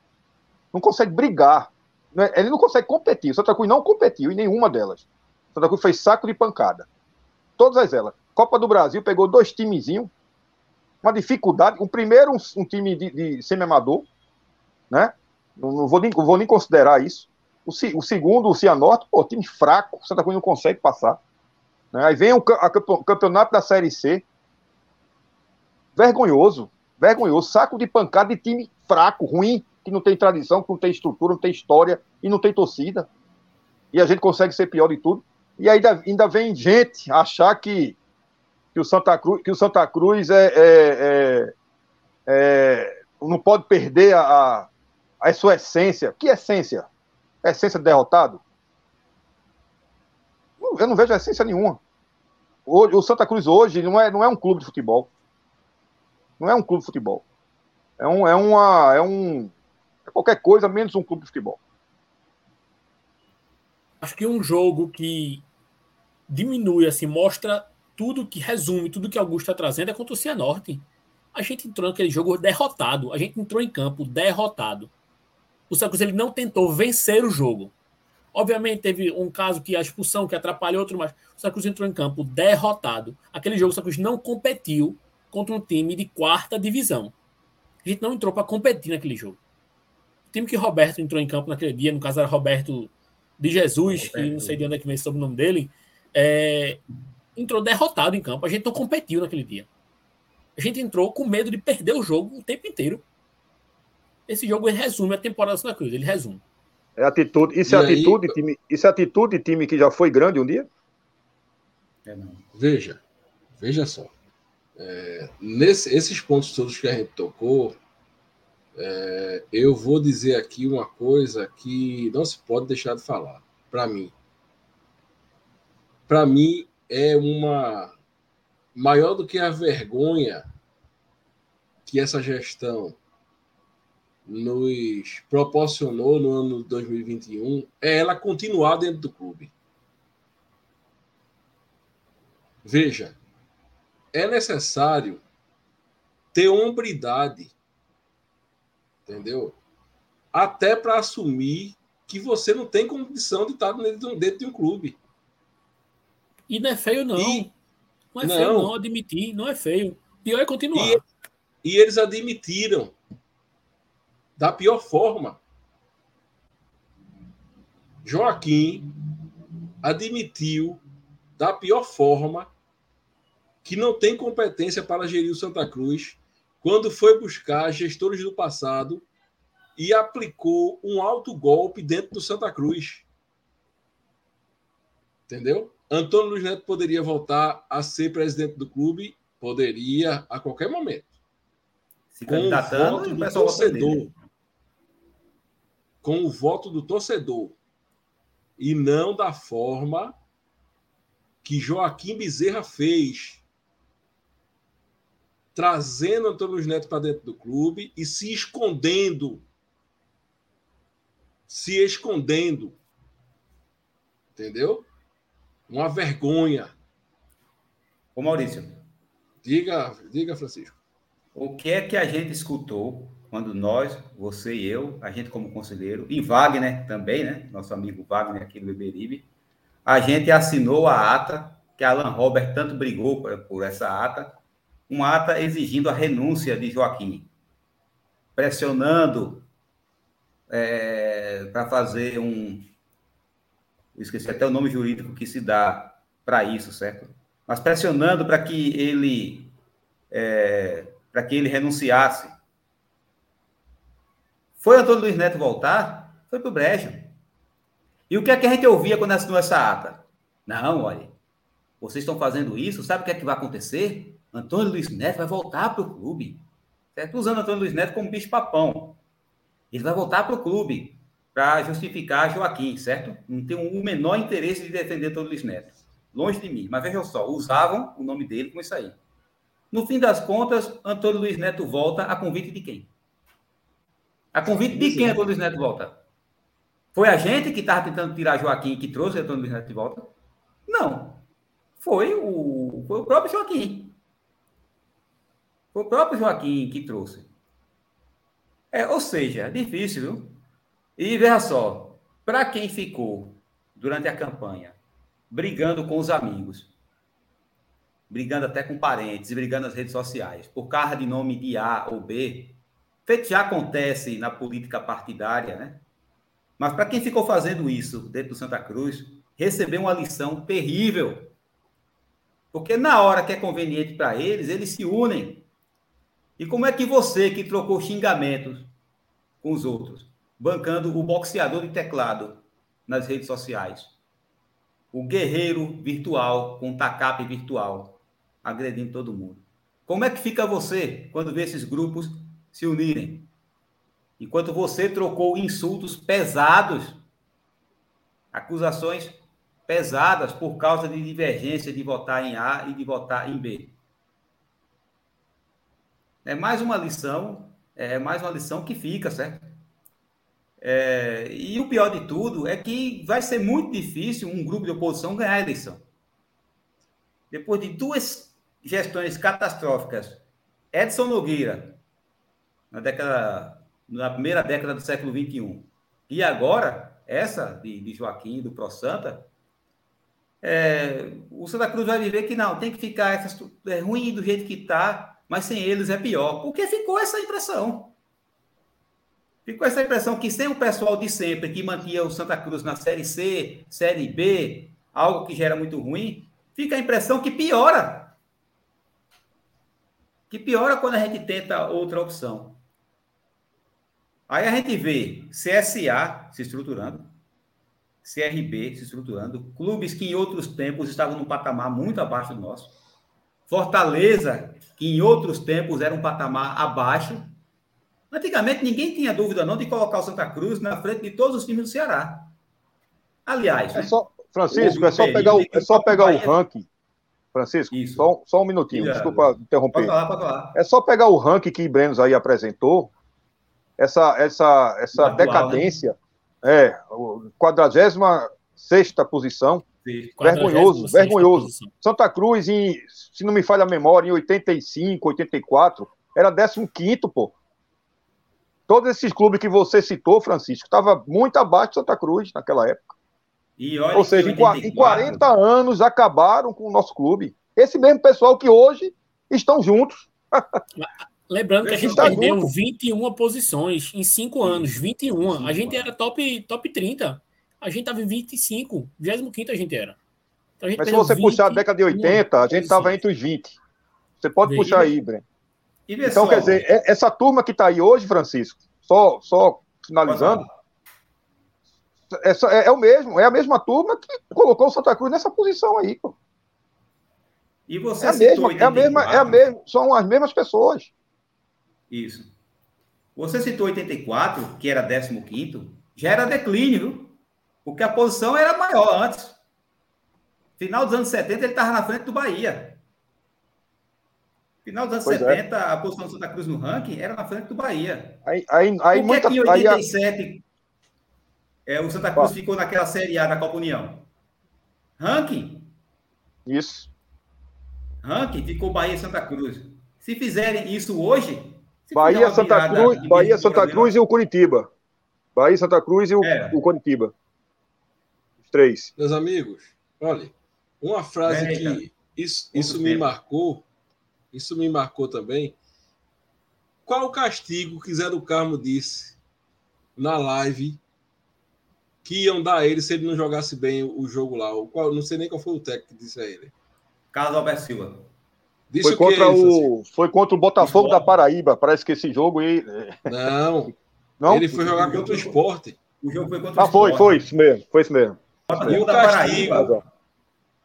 Não consegue brigar. Né? Ele não consegue competir. Santa Cruz não competiu em nenhuma delas. Santa Cruz fez saco de pancada. Todas elas. Copa do Brasil pegou dois timezinhos. uma dificuldade. O primeiro, um, um time de, de semi-amador, né? Não, não, vou nem, vou nem considerar isso. O, o segundo, o Cianorte, pô, time fraco, o Santa Cruz não consegue passar. Né? Aí vem o, a, o campeonato da Série C. Vergonhoso, vergonhoso. Saco de pancada de time fraco, ruim, que não tem tradição, que não tem estrutura, não tem história e não tem torcida. E a gente consegue ser pior de tudo. E ainda, ainda vem gente achar que, que, o, Santa Cruz, que o Santa Cruz é, é, é, é não pode perder a, a sua essência. Que essência? essência de derrotado? Eu não vejo essência nenhuma. O, Santa Cruz hoje não é, não é um clube de futebol. Não é um clube de futebol. É um, é uma, é um, é qualquer coisa menos um clube de futebol. Acho que um jogo que diminui, assim, mostra tudo que resume, tudo que Augusto está trazendo é contra o Cianorte. A gente entrou naquele jogo derrotado. A gente entrou em campo derrotado. O Santa Cruz ele não tentou vencer o jogo. Obviamente teve um caso que a expulsão que atrapalhou outro, mas o Santa Cruz entrou em campo derrotado. Aquele jogo o Santa Cruz não competiu contra um time de quarta divisão. A gente não entrou para competir naquele jogo. O time que Roberto entrou em campo naquele dia, no caso era Roberto de Jesus, que não sei de onde é que vem sobre o nome dele, é, entrou derrotado em campo. A gente não competiu naquele dia. A gente entrou com medo de perder o jogo o tempo inteiro. Esse jogo ele resume a temporada da Santa Cruz, ele resume. É atitude, isso é atitude, time, isso é atitude de time que já foi grande um dia? É, veja, veja só. É, nesse, esses pontos todos que a gente tocou, é, eu vou dizer aqui uma coisa que não se pode deixar de falar, para mim. Para mim, é uma. Maior do que a vergonha que essa gestão nos proporcionou no ano de 2021 é ela continuar dentro do clube. Veja, é necessário ter hombridade Entendeu? Até para assumir que você não tem condição de estar dentro, dentro de um clube. E não é feio, não. E, não é não. feio, não, admitir. Não é feio. Pior é continuar. E, e eles admitiram. Da pior forma. Joaquim admitiu da pior forma que não tem competência para gerir o Santa Cruz quando foi buscar gestores do passado e aplicou um alto golpe dentro do Santa Cruz. Entendeu? Antônio Luiz Neto poderia voltar a ser presidente do clube? Poderia a qualquer momento. Se com o voto do torcedor. Com o voto do torcedor. E não da forma que Joaquim Bezerra fez trazendo Antônio Luiz Neto para dentro do clube e se escondendo. Se escondendo. Entendeu? Uma vergonha. Ô Maurício. Diga, diga, Francisco. O que é que a gente escutou quando nós, você e eu, a gente como conselheiro, e Wagner também, né? Nosso amigo Wagner aqui do Beberibe, a gente assinou a ata, que Alan Robert tanto brigou por, por essa ata, uma ata exigindo a renúncia de Joaquim, pressionando é, para fazer um. Esqueci até o nome jurídico que se dá para isso, certo? Mas pressionando para que ele é, para que ele renunciasse. Foi Antônio Luiz Neto voltar? Foi para o Brejo. E o que é que a gente ouvia quando assinou essa ata? Não, olha, vocês estão fazendo isso, sabe o que é que vai acontecer? Antônio Luiz Neto vai voltar para o clube. Certo? Usando Antônio Luiz Neto como bicho-papão. Ele vai voltar para o clube para justificar Joaquim, certo? Não tem o menor interesse de defender Antônio Luiz Neto. Longe de mim. Mas vejam só, usavam o nome dele com isso aí. No fim das contas, Antônio Luiz Neto volta a convite de quem? A convite de quem Antônio Luiz Neto volta? Foi a gente que estava tentando tirar Joaquim que trouxe Antônio Luiz Neto de volta? Não. Foi o, foi o próprio Joaquim. Foi o próprio Joaquim que trouxe. É, ou seja, difícil, viu? E veja só, para quem ficou durante a campanha brigando com os amigos, brigando até com parentes brigando nas redes sociais, por causa de nome de A ou B, feito já acontece na política partidária, né? Mas para quem ficou fazendo isso dentro do Santa Cruz, recebeu uma lição terrível. Porque na hora que é conveniente para eles, eles se unem. E como é que você que trocou xingamentos com os outros, bancando o boxeador de teclado nas redes sociais, o guerreiro virtual com tacape virtual, agredindo todo mundo. Como é que fica você quando vê esses grupos se unirem? Enquanto você trocou insultos pesados, acusações pesadas por causa de divergência de votar em A e de votar em B. É mais uma lição, é mais uma lição que fica, certo? É, e o pior de tudo é que vai ser muito difícil um grupo de oposição ganhar a eleição. Depois de duas gestões catastróficas, Edson Nogueira, na década na primeira década do século XXI. E agora, essa de, de Joaquim, do Pro Santa, é, o Santa Cruz vai viver que não, tem que ficar essa, é ruim do jeito que está, mas sem eles é pior. Porque ficou essa impressão. Ficou essa impressão que sem o pessoal de sempre que mantinha o Santa Cruz na Série C, Série B, algo que já era muito ruim, fica a impressão que piora. Que piora quando a gente tenta outra opção. Aí a gente vê CSA se estruturando, CRB se estruturando, clubes que em outros tempos estavam num patamar muito abaixo do nosso. Fortaleza, que em outros tempos era um patamar abaixo. Antigamente ninguém tinha dúvida não de colocar o Santa Cruz na frente de todos os times do Ceará. Aliás, é né? só, Francisco, é só pegar o, é só pegar o ranking. Francisco, só, só um minutinho, desculpa interromper. Pode falar, pode falar. É só pegar o ranking que Brenos aí apresentou essa, essa, essa Atual, decadência. Né? É, 46 posição. Sim, vergonhoso, vergonhoso. Posição. Santa Cruz, em, se não me falha a memória, em 85, 84, era 15, pô. Todos esses clubes que você citou, Francisco, estava muito abaixo de Santa Cruz naquela época. Ou seja, 84, em 40 anos acabaram com o nosso clube. Esse mesmo pessoal que hoje estão juntos. Lembrando que a gente perdeu junto. 21 posições em 5 anos. 21. A gente era top, top 30. A gente estava em 25. 25 a gente era. Então, a gente Mas se você puxar a década de 80, a gente estava entre os 20. Você pode puxar aí, Breno. Então, quer dizer, é, essa turma que está aí hoje, Francisco, só, só finalizando, essa, é, é, o mesmo, é a mesma turma que colocou o Santa Cruz nessa posição aí. Pô. E você é a mesma, é a mesma, é a mesma, são as mesmas pessoas. Isso. Você citou 84, que era 15, já era declínio, viu? Porque a posição era maior antes. Final dos anos 70, ele estava na frente do Bahia. Final dos anos pois 70, é. a posição do Santa Cruz no ranking era na frente do Bahia. Aí, aí, aí Por que, muita, em 87 aí, é, o Santa Cruz ficou naquela Série A da Copa União? Ranking. Isso. Ranking ficou Bahia e Santa Cruz. Se fizerem isso hoje, Bahia, Santa Cruz, Bahia, Santa Cruz e o Curitiba. Bahia, Santa Cruz e o, é. o Curitiba. Três. Meus amigos, olha, uma frase é, que isso, isso me marcou, isso me marcou também. Qual o castigo que Zé do Carmo disse na live que iam dar a ele se ele não jogasse bem o jogo lá? O qual, não sei nem qual foi o técnico que disse a ele. Carlos Alberto Silva foi contra, o, foi contra o Botafogo da Paraíba. Parece que esse jogo aí. Não. Não? Ele foi jogar contra o esporte. O jogo foi contra ah, o foi, esporte. foi, isso mesmo. Foi isso mesmo. E o castigo. Tem razão.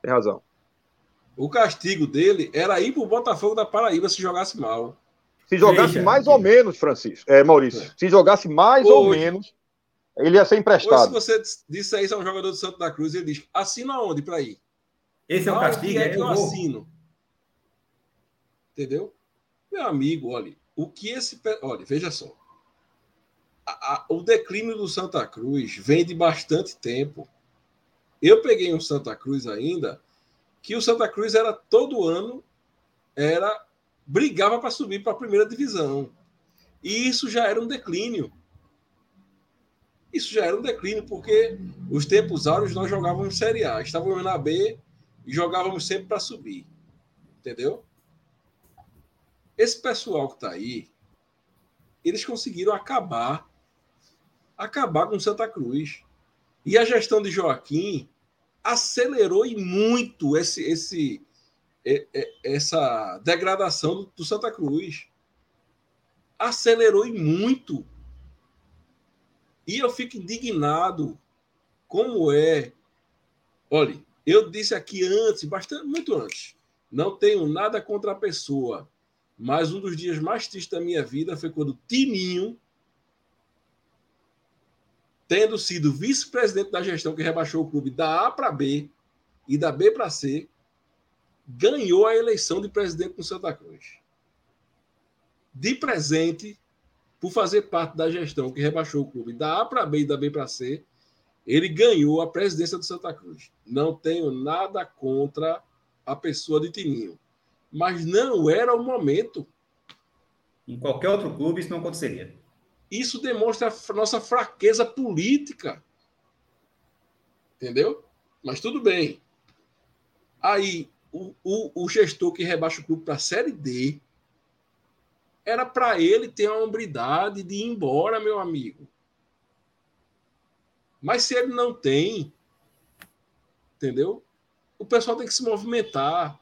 Tem razão. O castigo dele era ir pro Botafogo da Paraíba se jogasse mal. Se jogasse Veja, mais ou menos, Francisco. É, Maurício. É. Se jogasse mais Hoje, ou menos, ele ia ser emprestado. Hoje, se você disser isso a um jogador do Santo da Cruz, ele diz: assina onde para ir? Esse é o castigo, é que eu, eu assino. Entendeu? Meu amigo, olha, o que esse. Olha, veja só. A, a, o declínio do Santa Cruz vem de bastante tempo. Eu peguei um Santa Cruz ainda, que o Santa Cruz era todo ano, era brigava para subir para a primeira divisão. E isso já era um declínio. Isso já era um declínio, porque os tempos áureos nós jogávamos Série A, estávamos na B e jogávamos sempre para subir. Entendeu? Esse pessoal que está aí, eles conseguiram acabar acabar com Santa Cruz. E a gestão de Joaquim acelerou e muito esse, esse, essa degradação do Santa Cruz. Acelerou e muito. E eu fico indignado como é. Olha, eu disse aqui antes, bastante, muito antes, não tenho nada contra a pessoa, mas um dos dias mais tristes da minha vida foi quando Tininho, tendo sido vice-presidente da gestão que rebaixou o clube da A para B e da B para C, ganhou a eleição de presidente no Santa Cruz. De presente, por fazer parte da gestão que rebaixou o clube da A para B e da B para C, ele ganhou a presidência do Santa Cruz. Não tenho nada contra a pessoa de Tininho, mas não era o momento. Em qualquer outro clube isso não aconteceria. Isso demonstra a nossa fraqueza política. Entendeu? Mas tudo bem. Aí, o, o, o gestor que rebaixa o clube para a Série D era para ele ter a hombridade de ir embora, meu amigo. Mas se ele não tem, entendeu? O pessoal tem que se movimentar.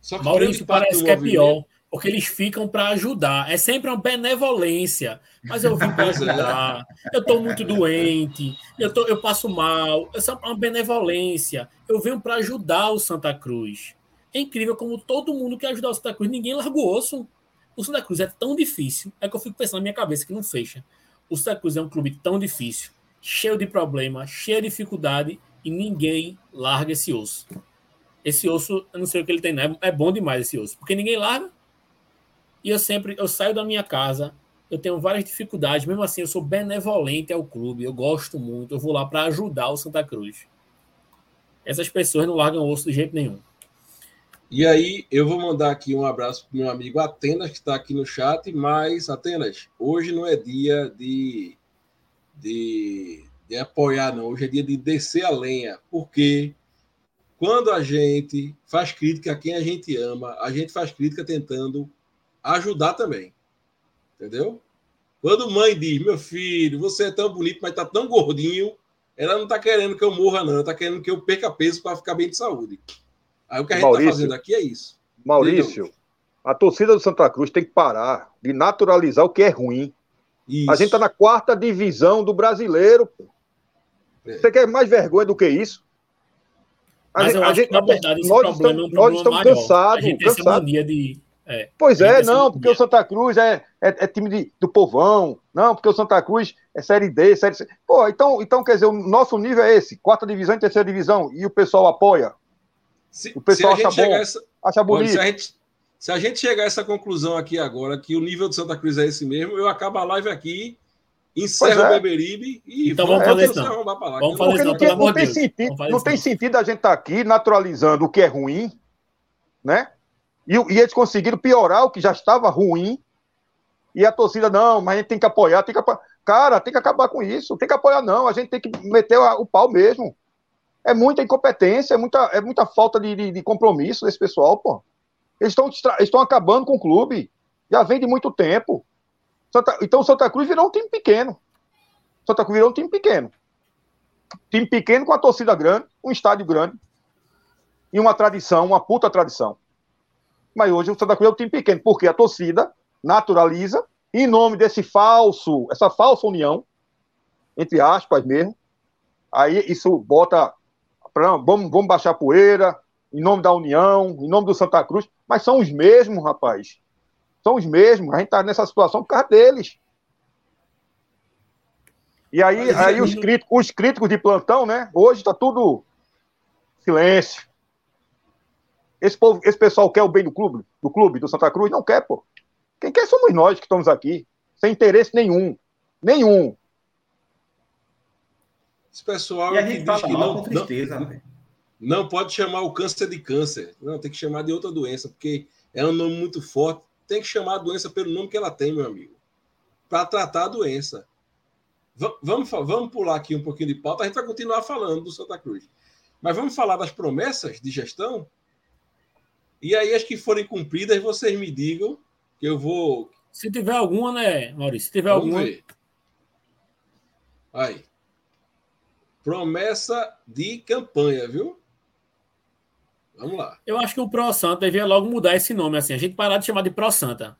Só que Maurício parece que é pior, porque eles ficam para ajudar. É sempre uma benevolência. Mas eu vim para é. ajudar. Eu estou muito doente. Eu, tô, eu passo mal. É uma benevolência. Eu venho para ajudar o Santa Cruz. É incrível como todo mundo quer ajudar o Santa Cruz. Ninguém larga o osso. O Santa Cruz é tão difícil, é que eu fico pensando na minha cabeça que não fecha. O Santa Cruz é um clube tão difícil, cheio de problemas, cheio de dificuldade, e ninguém larga esse osso. Esse osso, eu não sei o que ele tem, né? é bom demais esse osso, porque ninguém larga. E eu sempre, eu saio da minha casa, eu tenho várias dificuldades, mesmo assim eu sou benevolente ao clube, eu gosto muito, eu vou lá para ajudar o Santa Cruz. Essas pessoas não largam o osso de jeito nenhum. E aí, eu vou mandar aqui um abraço para meu amigo Atenas, que está aqui no chat, mas, Atenas, hoje não é dia de, de, de apoiar, não. Hoje é dia de descer a lenha, porque quando a gente faz crítica a quem a gente ama, a gente faz crítica tentando ajudar também. Entendeu? Quando mãe diz, meu filho, você é tão bonito, mas tá tão gordinho, ela não tá querendo que eu morra, não. Ela tá querendo que eu perca peso para ficar bem de saúde. Aí o que a gente está fazendo aqui é isso. Maurício, a torcida do Santa Cruz tem que parar de naturalizar o que é ruim. Isso. A gente está na quarta divisão do brasileiro. É. Você quer mais vergonha do que isso? A Mas gente, eu acho gente, que, na verdade, esse nós problema estamos, é um problema nós estamos maior. cansados. A gente tem essa mania de... É, pois é, não, porque o Santa Cruz é, é, é, time de, do povão, não, porque o Santa Cruz é Série D, Série C. Pô, então, então quer dizer, o nosso nível é esse, quarta divisão e terceira divisão, e o pessoal apoia. Se, o pessoal acha bom, essa, acha bonito. se, a gente, se a gente chegar a essa conclusão aqui agora, que o nível do Santa Cruz é esse mesmo, eu acabo a live aqui, encerro é. o Beberibe e então vamos fazer isso. Vamos fazer isso, não, tem, não tem sentido, não tem sentido a gente estar tá aqui naturalizando o que é ruim, né? E, e eles conseguiram piorar o que já estava ruim. E a torcida, não, mas a gente tem que apoiar, tem que apoiar. Cara, tem que acabar com isso. Tem que apoiar, não. A gente tem que meter o pau mesmo. É muita incompetência, é muita, é muita falta de, de, de compromisso desse pessoal, pô. Eles estão acabando com o clube. Já vem de muito tempo. Santa, então Santa Cruz virou um time pequeno. Santa Cruz virou um time pequeno. Time pequeno com a torcida grande, um estádio grande. E uma tradição, uma puta tradição. Mas hoje o Santa Cruz é um time pequeno, porque a torcida naturaliza, em nome desse falso, essa falsa união, entre aspas mesmo, aí isso bota vamos, vamos baixar a poeira, em nome da União, em nome do Santa Cruz, mas são os mesmos, rapaz. São os mesmos. A gente está nessa situação por causa deles. E aí, aí os, críticos, os críticos de plantão, né? Hoje está tudo silêncio. Esse, povo, esse pessoal quer o bem do clube, do clube, do Santa Cruz? Não quer, pô. Quem quer somos nós que estamos aqui, sem interesse nenhum. Nenhum. Esse pessoal e a gente fala mal não, com tristeza, não, não pode chamar o câncer de câncer. Não, tem que chamar de outra doença, porque é um nome muito forte. Tem que chamar a doença pelo nome que ela tem, meu amigo. Para tratar a doença. V vamos, vamos pular aqui um pouquinho de pauta. A gente vai continuar falando do Santa Cruz. Mas vamos falar das promessas de gestão? E aí, as que forem cumpridas, vocês me digam que eu vou. Se tiver alguma, né, Maurício? Se tiver Vamos alguma. ver. Aí. Promessa de campanha, viu? Vamos lá. Eu acho que o Pro Santa devia logo mudar esse nome, assim. A gente parar de chamar de Pro Santa.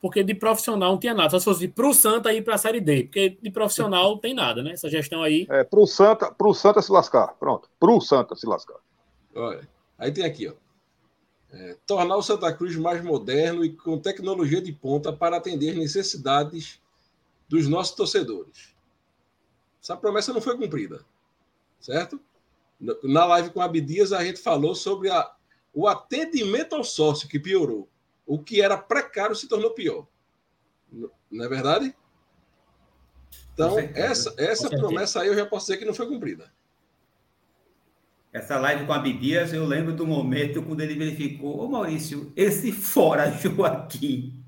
Porque de profissional não tinha nada. Só se fosse de Pro Santa ir para a Série D. Porque de profissional não tem nada, né? Essa gestão aí. É, pro Santa, pro Santa se lascar. Pronto. Pro Santa se lascar. Olha, aí tem aqui, ó. É, tornar o Santa Cruz mais moderno e com tecnologia de ponta para atender as necessidades dos nossos torcedores. Essa promessa não foi cumprida, certo? Na live com a Abdias, a gente falou sobre a, o atendimento ao sócio, que piorou. O que era precário se tornou pior. Não é verdade? Então, essa, essa promessa aí eu já posso dizer que não foi cumprida. Essa live com a Abdias, eu lembro do momento quando ele verificou, ô Maurício, esse fora Joaquim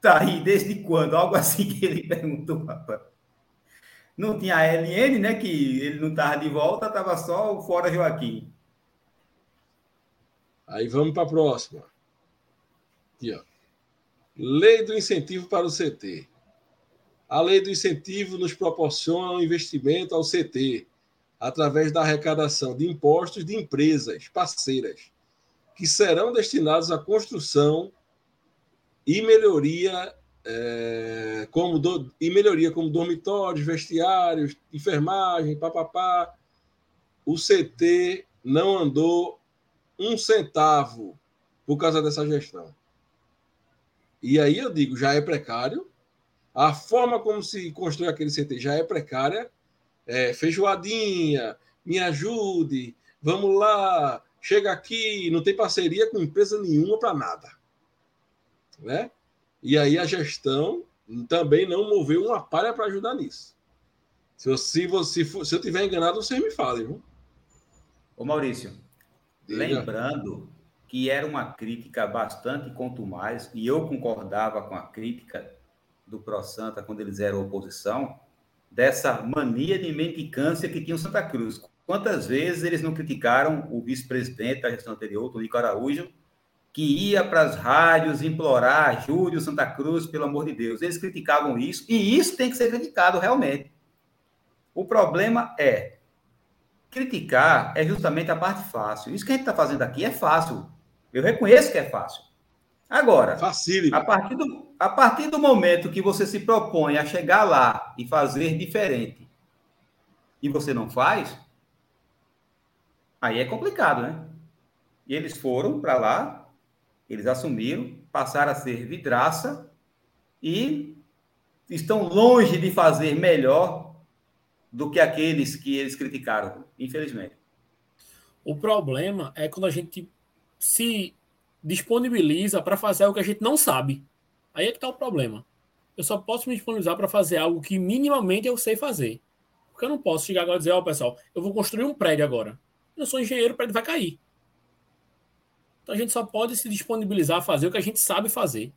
tá aí desde quando? Algo assim que ele perguntou, rapaz. Não tinha a LN, né? Que ele não tava de volta, tava só o fora Joaquim. Aí vamos para a próxima. Aqui, ó. Lei do incentivo para o CT. A lei do incentivo nos proporciona um investimento ao CT através da arrecadação de impostos de empresas parceiras que serão destinados à construção e melhoria eh, como do- e melhoria como dormitórios, vestiários, enfermagem, papapá. O CT não andou um centavo por causa dessa gestão. E aí eu digo, já é precário. A forma como se constrói aquele CT já é precária. É, feijoadinha, me ajude, vamos lá, chega aqui, não tem parceria com empresa nenhuma para nada. Né? E aí a gestão também não moveu uma palha para ajudar nisso. Se, eu- se, você, se eu tiver enganado, vocês me falem. Viu? Ô Maurício, Diga. lembrando que era uma crítica bastante contumaz, e eu concordava com a crítica do Pro Santa quando eles eram oposição, dessa mania de mendicância que tinha o Santa Cruz. Quantas vezes eles não criticaram o vice-presidente da gestão anterior, Tonico Araújo, que ia para as rádios implorar, ajude o Santa Cruz, pelo amor de Deus. Eles criticavam isso, e isso tem que ser criticado realmente. O problema é, criticar é justamente a parte fácil. Isso que a gente está fazendo aqui é fácil. Eu reconheço que é fácil. Agora, Facílimo. a partir, do, a partir do momento que você se propõe a chegar lá e fazer diferente, e você não faz, aí é complicado, né? E eles foram para lá, eles assumiram, passaram a ser vidraça e estão longe de fazer melhor do que aqueles que eles criticaram, infelizmente. O problema é quando a gente se disponibiliza para fazer algo que a gente não sabe. Aí é que está o problema. Eu só posso me disponibilizar para fazer algo que minimamente eu sei fazer. Porque eu não posso chegar agora e dizer, ó, pessoal, eu vou construir um prédio agora. Eu sou engenheiro, o prédio vai cair. Então a gente só pode se disponibilizar a fazer o que a gente sabe fazer.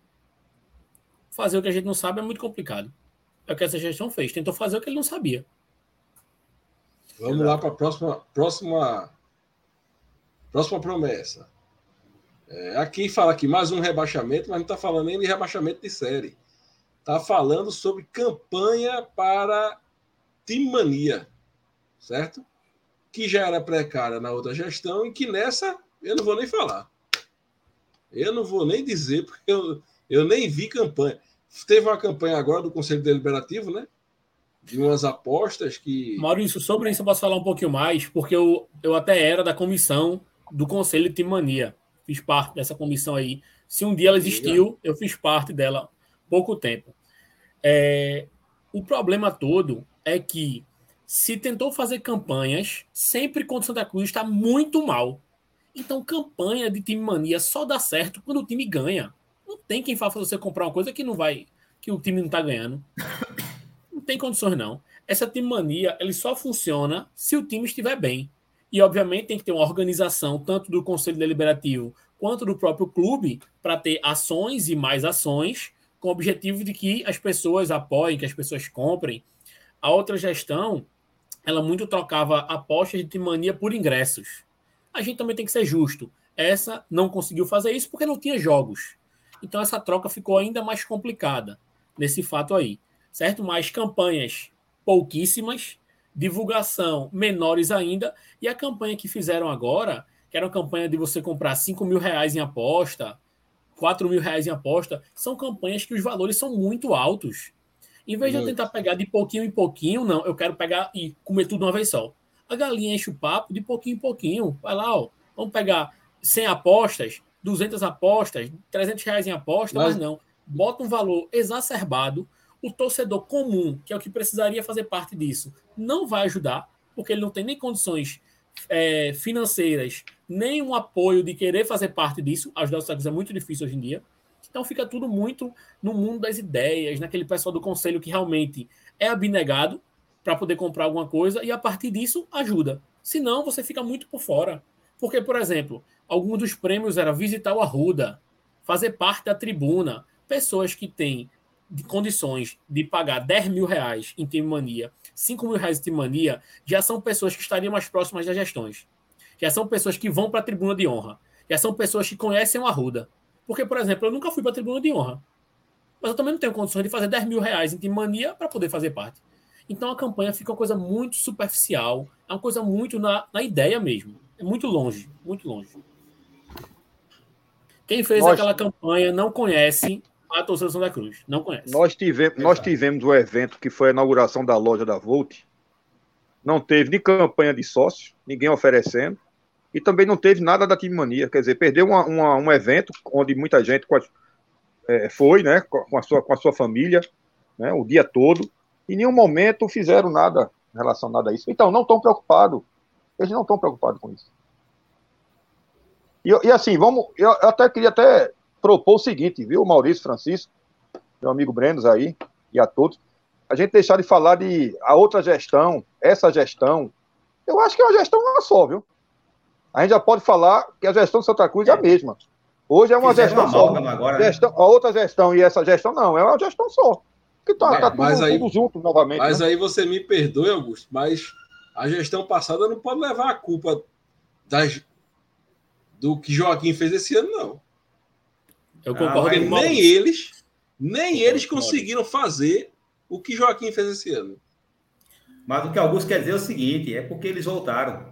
Fazer o que a gente não sabe é muito complicado. É o que essa gestão fez. Tentou fazer o que ele não sabia. Vamos lá para a próxima, próxima, próxima promessa. É, aqui fala aqui mais um rebaixamento, mas não está falando nem de rebaixamento de série. Está falando sobre campanha para Team Mania, certo? Que já era precária na outra gestão e que nessa eu não vou nem falar. Eu não vou nem dizer, porque eu, eu nem vi campanha. Teve uma campanha agora do Conselho Deliberativo, né? De umas apostas que. Maurício, sobre isso eu posso falar um pouquinho mais, porque eu, eu até era da comissão do Conselho Timania. Fiz parte dessa comissão aí. Se um dia ela existiu, eu fiz parte dela pouco tempo. É, o problema todo é que se tentou fazer campanhas, sempre quando o Santa Cruz está muito mal. Então, campanha de time mania só dá certo quando o time ganha. Não tem quem faça você comprar uma coisa que não vai, que o time não está ganhando. Não tem condições, não. Essa time mania ele só funciona se o time estiver bem. E, obviamente, tem que ter uma organização, tanto do Conselho Deliberativo quanto do próprio clube, para ter ações e mais ações, com o objetivo de que as pessoas apoiem, que as pessoas comprem. A outra gestão, ela muito trocava apostas de mania por ingressos. A gente também tem que ser justo. Essa não conseguiu fazer isso porque não tinha jogos. Então essa troca ficou ainda mais complicada nesse fato aí, certo? Mais campanhas pouquíssimas, divulgação menores ainda, e a campanha que fizeram agora, que era uma campanha de você comprar 5 mil reais em aposta, 4 mil reais em aposta, são campanhas que os valores são muito altos. Em vez de eu tentar pegar de pouquinho em pouquinho, não, eu quero pegar e comer tudo de uma vez só. A galinha enche o papo de pouquinho em pouquinho. Vai lá, ó, vamos pegar 100 apostas, 200 apostas, 300 reais em aposta, mas, mas não. Bota um valor exacerbado. O torcedor comum, que é o que precisaria fazer parte disso, não vai ajudar, porque ele não tem nem condições é, financeiras, nem um apoio de querer fazer parte disso. Ajudar os Sagres é muito difícil hoje em dia. Então fica tudo muito no mundo das ideias, naquele pessoal do conselho que realmente é abnegado para poder comprar alguma coisa e a partir disso ajuda. Senão você fica muito por fora. Porque, por exemplo, alguns dos prêmios era visitar o Arruda, fazer parte da tribuna. Pessoas que têm condições de pagar 10 mil reais em Time Mania, 5 mil reais em Time Mania, já são pessoas que estariam mais próximas das gestões. Já são pessoas que vão para a tribuna de honra. Já são pessoas que conhecem o Arruda. Porque, por exemplo, eu nunca fui para a tribuna de honra. Mas eu também não tenho condições de fazer 10 mil reais em Time Mania para poder fazer parte. Então a campanha fica uma coisa muito superficial, é uma coisa muito na, na ideia mesmo. É muito longe, muito longe. Quem fez aquela campanha não conhece a torcida Santa Cruz. Não conhece. Nós tivemos, nós tivemos o evento que foi a inauguração da loja da Volt. Não teve nem campanha de sócio, ninguém oferecendo. E também não teve nada da Time Mania. Quer dizer, perdeu uma, uma, um evento onde muita gente é, foi, né? Com a, sua, com a sua família, né, o dia todo. Em nenhum momento fizeram nada relacionado a isso. Então, não estão preocupados eles não estão preocupados com isso. E, e, assim, vamos. Eu até queria até propor o seguinte, viu, Maurício Francisco, meu amigo Brenos aí, e a todos, a gente deixar de falar de a outra gestão, essa gestão. Eu acho que é uma gestão uma só, viu? A gente já pode falar que a gestão de Santa Cruz é a mesma. Hoje é uma Fizeram gestão só. Agora, né? gestão, A outra gestão e essa gestão não, é uma gestão só. Que tá, tá tudo, aí, tudo junto novamente. Mas né? aí você me perdoe, Augusto, mas a gestão passada não pode levar a culpa das, do que Joaquim fez esse ano, não. Eu concordo. Ah, nem eles, nem eles conseguiram fazer o que Joaquim fez esse ano. Mas o que Augusto quer dizer é o seguinte: é porque eles voltaram.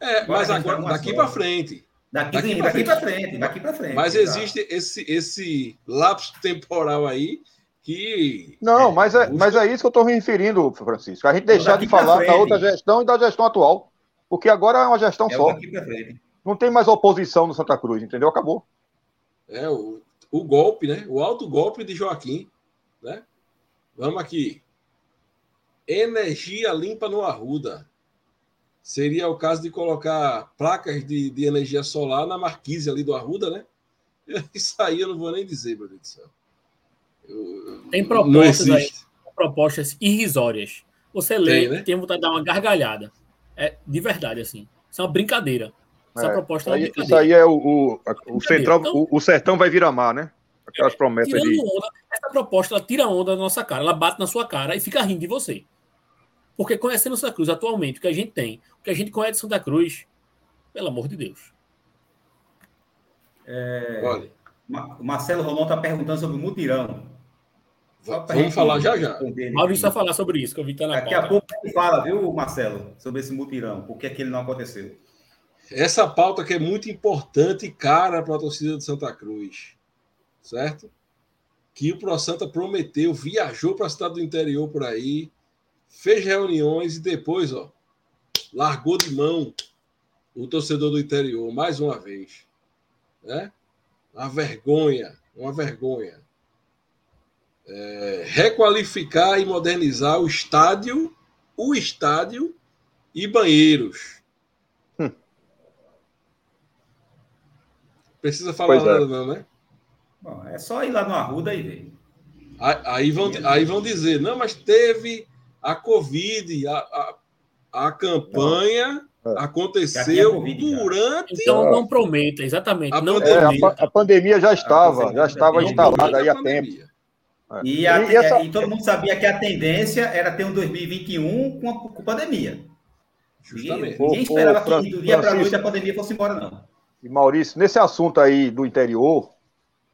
É, agora mas agora, daqui para frente. Daqui, daqui para frente. frente. Daqui para frente. Mas existe esse, esse lapso temporal aí que. Não, é, mas, é, mas é isso que eu estou me referindo, Francisco. A gente deixar de falar da outra gestão e da gestão atual. Porque agora é uma gestão é só. Não tem mais oposição no Santa Cruz, entendeu? Acabou. É, o, o golpe, né? O alto golpe de Joaquim. Né? Vamos aqui. Energia limpa no Arruda. Seria o caso de colocar placas de, de energia solar na marquise ali do Arruda, né? Isso aí eu não vou nem dizer, meu Deus do céu. Tem propostas aí, propostas irrisórias. Você lê tem, né? tem vontade de dar uma gargalhada. É de verdade, assim. Isso é uma brincadeira. Essa é, proposta é uma brincadeira. Isso aí é o, o, o central, então, o, o, sertão vai virar mar, né? Aquelas é, promessas de... onda, essa proposta ela tira onda da nossa cara, ela bate na sua cara e fica rindo de você. Porque conhecendo Santa Cruz atualmente, o que a gente tem, o que a gente conhece de Santa Cruz, pelo amor de Deus. É... Olha. O Marcelo Romão está perguntando sobre o mutirão. Vamos falar já já. Maurício vai falar sobre isso, que eu vi que tá na Daqui pauta. a pouco ele fala, viu, Marcelo, sobre esse mutirão, por que, é que ele não aconteceu. Essa pauta que é muito importante e cara para a torcida de Santa Cruz, certo? Que o Pro Santa prometeu, viajou para a cidade do interior por aí, fez reuniões e depois, ó, largou de mão o torcedor do interior mais uma vez, né? Uma vergonha, uma vergonha é, requalificar e modernizar o estádio, o estádio e banheiros. Precisa falar pois é. nada, é. não, né? Bom, é só ir lá no Arruda e ver. Aí vão, aí vão dizer, não, mas teve a Covid, a, a, a campanha é. aconteceu COVID, durante. Então não prometa, exatamente. A, não pandemia. É, a, a, pandemia já estava, já estava instalada aí há tempo. É. E, a, e, essa... e, todo mundo sabia que a tendência era ter um 2021 com a com pandemia. Justamente. Ninguém, ninguém esperava que do dia para a noite a pandemia fosse embora, não. E Maurício, nesse assunto aí do interior,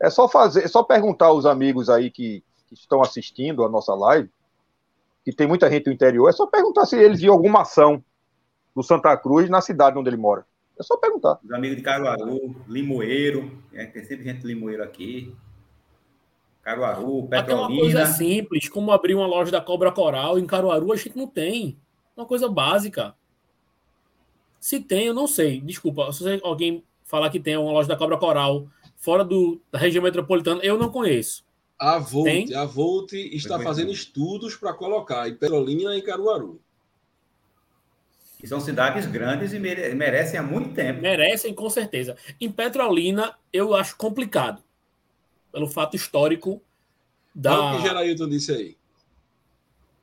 é só fazer, é só perguntar aos amigos aí que, que estão assistindo a nossa live, que tem muita gente do interior, é só perguntar se eles viram alguma ação do Santa Cruz na cidade onde ele mora. É só perguntar. Os amigos de Caruaru, Limoeiro, é, tem sempre gente de Limoeiro aqui. Caruaru, Até uma coisa Petrolina. simples, como abrir uma loja da Cobra Coral em Caruaru, a gente não tem. Uma coisa básica. Se tem, eu não sei. Desculpa, se alguém falar que tem uma loja da Cobra Coral fora do, da região metropolitana, eu não conheço. A Volt, Tem? a Volt está fazendo estudos para colocar em Petrolina e Caruaru. Que são cidades grandes e mere- merecem há muito tempo. Merecem, com certeza. Em Petrolina, eu acho complicado. Pelo fato histórico Dá... o da. que Gerailton disse aí.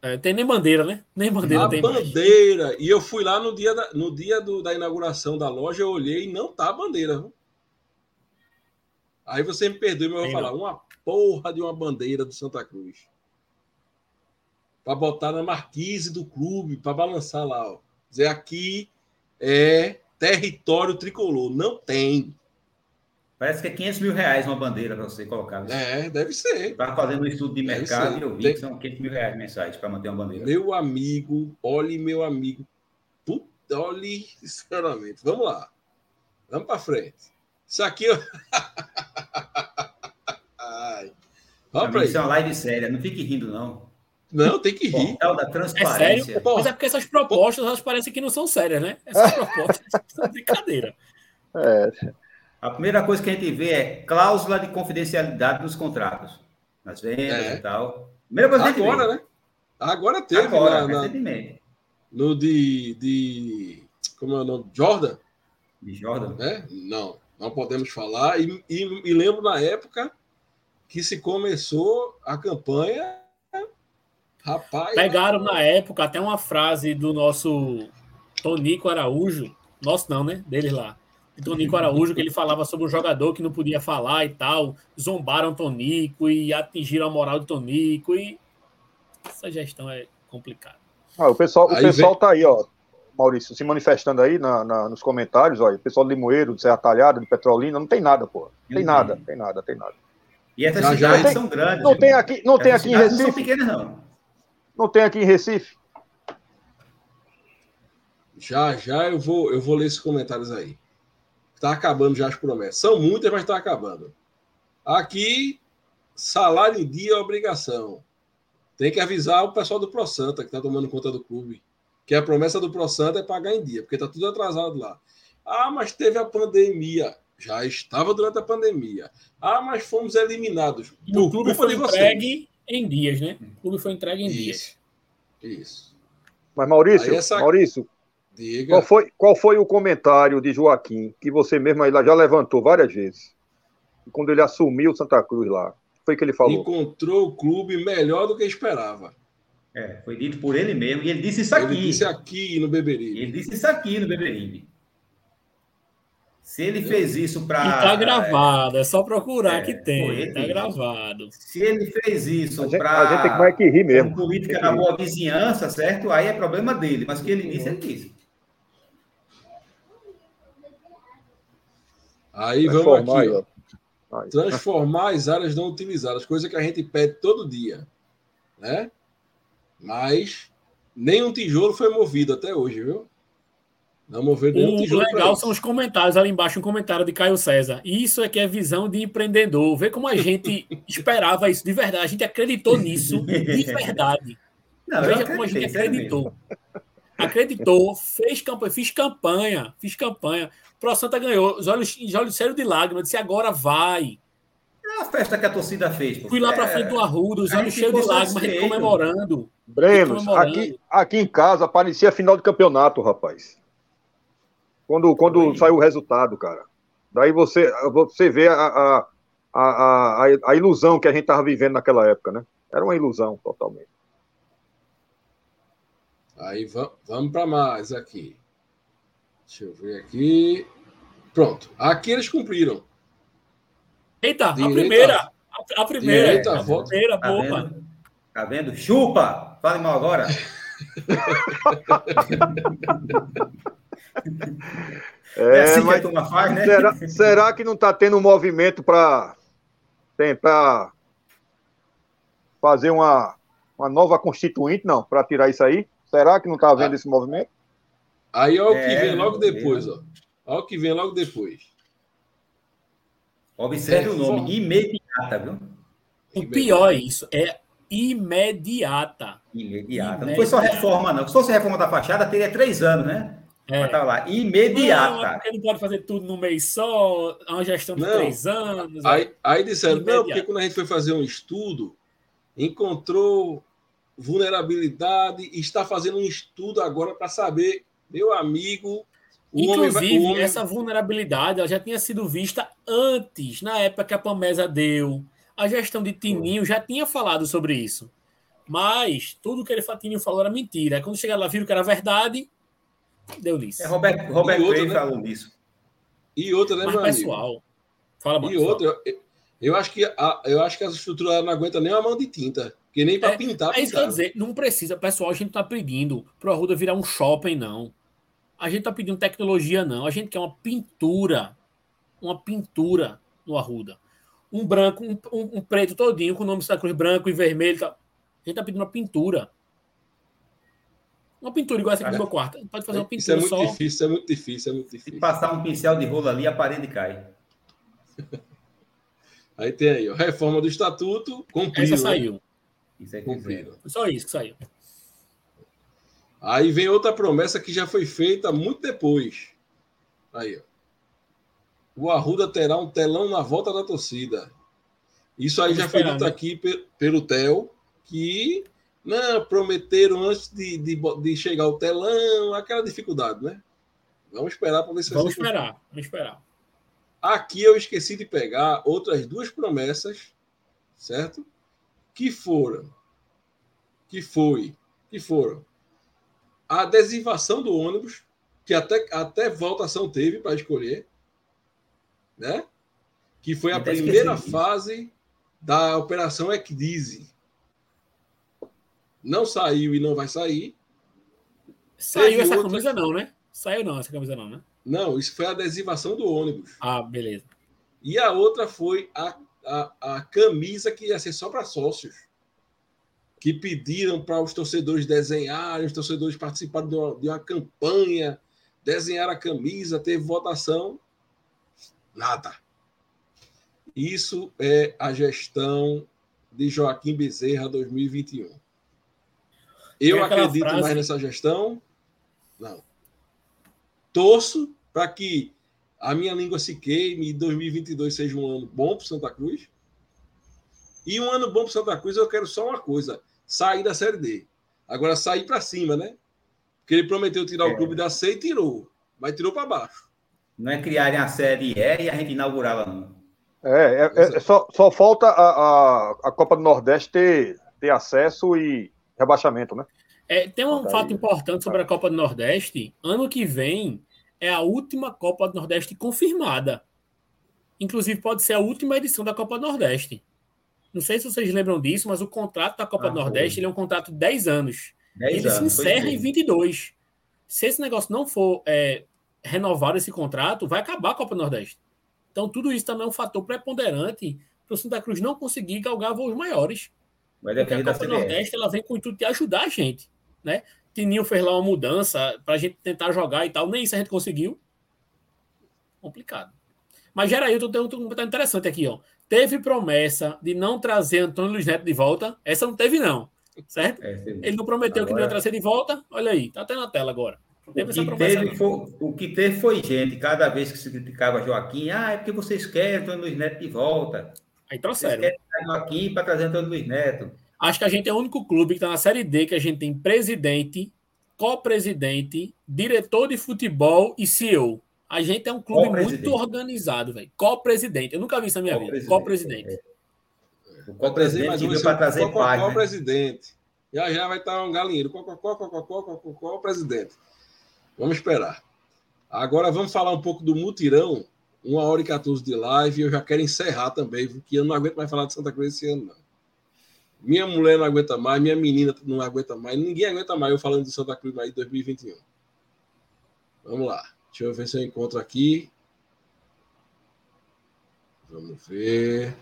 É, tem nem bandeira, né? Nem bandeira a tem mais. bandeira. E eu fui lá no dia, da, no dia do- da inauguração da loja, eu olhei e não tá a bandeira. viu? Aí você me perdoe, mas eu vou falar. Uma porra de uma bandeira do Santa Cruz. Para botar na marquise do clube, para balançar lá. Ó. Dizer aqui é território tricolor. Não tem. Parece que é 500 mil reais uma bandeira para você colocar. É, deve ser. Estava fazendo um estudo de Deve mercado ser. e eu vi Tem- que são 500 mil reais mensais para manter uma bandeira. Meu amigo, olhe meu amigo. Puta, olhe, sinceramente. Vamos lá. Vamos para frente. Isso aqui. ó. Ai. Vamos para Isso é uma live séria, não fique rindo, não. Não, tem que rir. Portal da É transparência. sério? Porra. Mas é porque essas propostas elas parecem que não são sérias, né? Essas propostas são brincadeira. É, A primeira coisa que a gente vê é cláusula de confidencialidade nos contratos. Nas vendas É. e tal. Primeira coisa que a gente Agora, vê. né? Agora teve Agora, na- na- recentemente. no de, de. Como é o nome? Jordan, De Jordan. né? Não, não podemos falar. E, e, e lembro na época que se começou a campanha. Rapaz. Pegaram na época até uma frase do nosso Tonico Araújo, nosso não, né? Deles lá. De Tonico Araújo, que ele falava sobre um jogador que não podia falar e tal. Zombaram Tonico e atingiram a moral do Tonico. E essa gestão é complicada. Ah, o pessoal, o pessoal vem- tá aí, ó. Maurício, se manifestando aí na, na- nos comentários, ó. O pessoal de Limoeiro, de Serra Talhada, de Petrolina, não tem nada, pô. Tem Não nada, tem. tem nada, tem nada. E essas Já, já cidades tem- são grandes. Não tem aqui, não tem aqui em cidades Não são Recife? pequenas, não. Não tem aqui em Recife? Já, já eu vou, eu vou ler esses comentários aí. Está acabando já as promessas. São muitas, mas está acabando. Aqui, salário em dia é obrigação. Tem que avisar o pessoal do Pro Santa, que está tomando conta do clube, que a promessa do Pro Santa é pagar em dia, porque está tudo atrasado lá. Ah, mas teve a pandemia. Já estava durante a pandemia. Ah, mas fomos eliminados. E o clube foi entregue em dias, né? O clube foi entregue em dias. Isso. Isso. Mas, Maurício, essa- Maurício, Diga. qual foi, qual foi o comentário de Joaquim que você mesmo já levantou várias vezes? Quando ele assumiu o Santa Cruz lá. O que foi que ele falou? Encontrou o clube melhor do que esperava. É, foi dito por ele mesmo. E ele disse isso aqui. Ele disse aqui no Beberibe. Ele disse isso aqui no Beberibe. Se ele fez isso para. E tá gravado, é só procurar É, que tem. Tá disse. gravado. Se ele fez isso para. a gente tem que mais que rir mesmo. política da rir. boa vizinhança, certo? Aí é problema dele. Mas o que ele disse, ele disse. Aí vamos aqui, aí, ó. Aí. transformar as áreas não utilizadas, coisa que a gente pede todo dia, né? Mas nem um tijolo foi movido até hoje, viu? Não moveram nenhum O tijolo pra legal são os comentários ali embaixo, um comentário de Caio César. Isso é que é visão de empreendedor. Vê como a gente esperava isso de verdade. A gente acreditou nisso de verdade. Não, Veja como a gente acreditou. Acreditou, fez campanha, fiz campanha, fiz campanha. Pro Santa ganhou, os olhos, os olhos cheios de lágrimas. Eu disse agora vai. É uma festa que a torcida fez. pô. Fui lá para É, frente do Arruda, os a olhos cheios de lágrimas, a comemorando. Brenos, comemorando. aqui, aqui em casa parecia final de campeonato, rapaz. Quando, quando saiu o resultado, cara. Daí você, você vê a, a, a, a, a ilusão que a gente tava vivendo naquela época, né? Era uma ilusão totalmente. Aí va- vamos para mais aqui. Deixa eu ver aqui. Pronto. Aqui eles cumpriram. Eita, a Direita. primeira. A, a primeira. Direita, a volta. primeira, Tá boa. vendo? Tá vendo? Chupa! Fale mal agora. É, é assim mas, que a turma faz, né? Será, será que não está tendo um movimento para tentar fazer uma, uma nova constituinte, não, para tirar isso aí? Será que não está havendo ah. esse movimento? Aí olha o que é, vem logo depois, ó. Olha o que vem logo depois. Observe o nome, imediata, viu? O pior é isso, é imediata. Imediata. Não foi só reforma, não. Se fosse reforma da fachada, teria três anos, né? É. Mas tá lá, imediata. Não, porque não pode fazer tudo no mês só, uma gestão de não. três anos. Aí, aí disseram, imediata. não, porque quando a gente foi fazer um estudo, encontrou vulnerabilidade e está fazendo um estudo agora para saber, meu amigo. Inclusive, homem, essa vulnerabilidade ela já tinha sido vista antes, na época que a Pamesa deu. A gestão de Tininho já tinha falado sobre isso. Mas tudo que ele Tininho falou era mentira. Aí quando chegaram lá, viram que era verdade, deu nisso. É, Robert, Robert outra, né? falou nisso. E outra, né, Mas, meu pessoal, amigo? Fala, mano, e outra, eu, eu, acho que a, eu acho que essa estrutura não aguenta nem uma mão de tinta. Que nem para é, pintar. É isso que eu dizer, não precisa. Pessoal, a gente não tá pedindo pro Arruda virar um shopping, não. A gente tá pedindo tecnologia, não. A gente quer uma pintura. Uma pintura no Arruda. Um branco, um, um, um preto todinho, com o nome da Cruz branco e vermelho. Tá. A gente tá pedindo uma pintura. Uma pintura igual essa aqui no meu quarto. Pode fazer uma pintura isso é muito só. Difícil, é muito difícil, é muito difícil. Se passar um pincel de rolo ali, a parede cai. Aí tem aí, ó, reforma do estatuto, cumpriu. Essa né? saiu. Isso é cumprido. Só isso que saiu. Aí vem outra promessa que já foi feita muito depois. Aí, ó. O Arruda terá um telão na volta da torcida. Isso aí já foi dito né? aqui pelo Theo, que não, prometeram antes de, de, de, chegar o telão, aquela dificuldade, né? Vamos esperar para ver se Vamos esperar, vamos esperar. Aqui eu esqueci de pegar outras duas promessas, certo? Que foram, que foi, que foram a adesivação do ônibus, que até, até votação teve para escolher, né? Que foi a primeira fase da Operação Ecdise. Não saiu e não vai sair. Saiu essa outra... camisa não, né? Saiu não essa camisa não, né? Não, isso foi a adesivação do ônibus. Ah, beleza. E a outra foi a, a, a camisa que ia ser só para sócios. Que pediram para os torcedores desenharem, os torcedores participarem de uma, de uma campanha, desenhar a camisa, teve votação. Nada. Isso é a gestão de Joaquim Bezerra 2021. Eu acredito frase... mais nessa gestão? Não. Torço para que a minha língua se queime e 2022 seja um ano bom para Santa Cruz. E um ano bom para Santa Cruz, eu quero só uma coisa: sair da Série D. Agora, sair para cima, né? Porque ele prometeu tirar é. o clube da C e tirou, mas tirou para baixo. Não é criarem a Série E e a gente inaugurá-la, não. É, é, é, só, só falta a, a, a Copa do Nordeste ter, ter acesso e rebaixamento, né? É, tem um fato importante sobre a Copa do Nordeste. Ano que vem é a última Copa do Nordeste confirmada. Inclusive, pode ser a última edição da Copa do Nordeste. Não sei se vocês lembram disso, mas o contrato da Copa ah, do Nordeste ele é um contrato de 10 anos. 10 ele anos, se encerra em 22. Se esse negócio não for é, renovado, esse contrato, vai acabar a Copa do Nordeste. Então, tudo isso também é um fator preponderante para o Santa Cruz não conseguir galgar voos maiores. Mas Porque a Copa Nordeste ela vem com o intuito de ajudar a gente. Né? Tininho fez lá uma mudança para a gente tentar jogar e tal. Nem isso a gente conseguiu. Complicado. Mas Gerailton tem um comentário interessante aqui. Ó. Teve promessa de não trazer Antônio Luiz Neto de volta. Essa não teve, não. Certo? É, Ele não prometeu agora... que não ia trazer de volta. Olha aí, tá até na tela agora. O, que teve foi, o que teve foi gente, cada vez que se criticava Joaquim, ah, é porque vocês querem Antônio Luiz Neto de volta. Aí trouxeram. Vocês querem Joaquim para trazer Antônio Luiz Neto. Acho que a gente é o único clube que está na Série D que a gente tem presidente, co-presidente, diretor de futebol e CEO. A gente é um clube muito organizado, velho. Co-presidente. Eu nunca vi isso na minha vida. Co-presidente. É. O co-presidente veio para trazer paz. Co-presidente. Já já vai estar um galinheiro. Co-presidente. Vamos esperar. Agora vamos falar um pouco do mutirão. Uma hora e 14 de live. Eu já quero encerrar também, porque eu não aguento mais falar de Santa Cruz esse ano, não. Minha mulher não aguenta mais, minha menina não aguenta mais, ninguém aguenta mais eu falando de Santa Cruz aí 2021. Vamos lá. Deixa eu ver se eu encontro aqui. Vamos ver.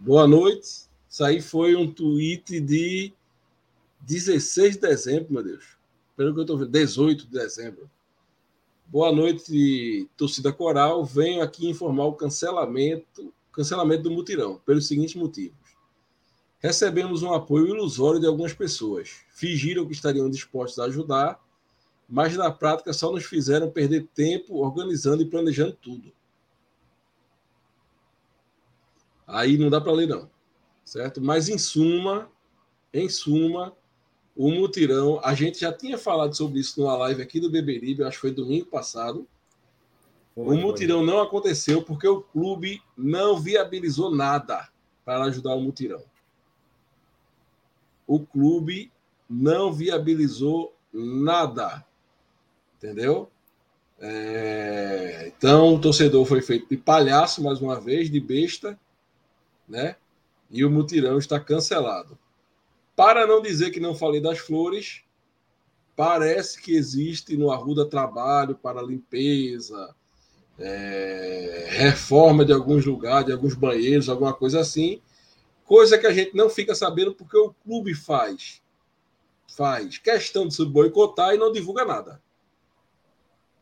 Boa noite. Isso aí foi um tweet de 16 de dezembro, meu Deus. Pelo que eu estou vendo, 18 de dezembro. Boa noite, torcida coral. Venho aqui informar o cancelamento, cancelamento do mutirão, pelos seguintes motivos. Recebemos um apoio ilusório de algumas pessoas. Fingiram que estariam dispostos a ajudar, mas na prática só nos fizeram perder tempo organizando e planejando tudo. Aí não dá para ler, não. Certo? Mas em suma, em suma, o mutirão, a gente já tinha falado sobre isso numa live aqui do Beberibe, acho que foi domingo passado. Foi, o mutirão foi. não aconteceu porque o clube não viabilizou nada para ajudar o mutirão. O clube não viabilizou nada. Entendeu? É... Então, o torcedor foi feito de palhaço, mais uma vez, de besta, né? E o mutirão está cancelado. Para não dizer que não falei das flores, parece que existe no Arruda trabalho para limpeza, é, reforma de alguns lugares, de alguns banheiros, alguma coisa assim, coisa que a gente não fica sabendo porque o clube faz faz questão de se boicotar e não divulga nada.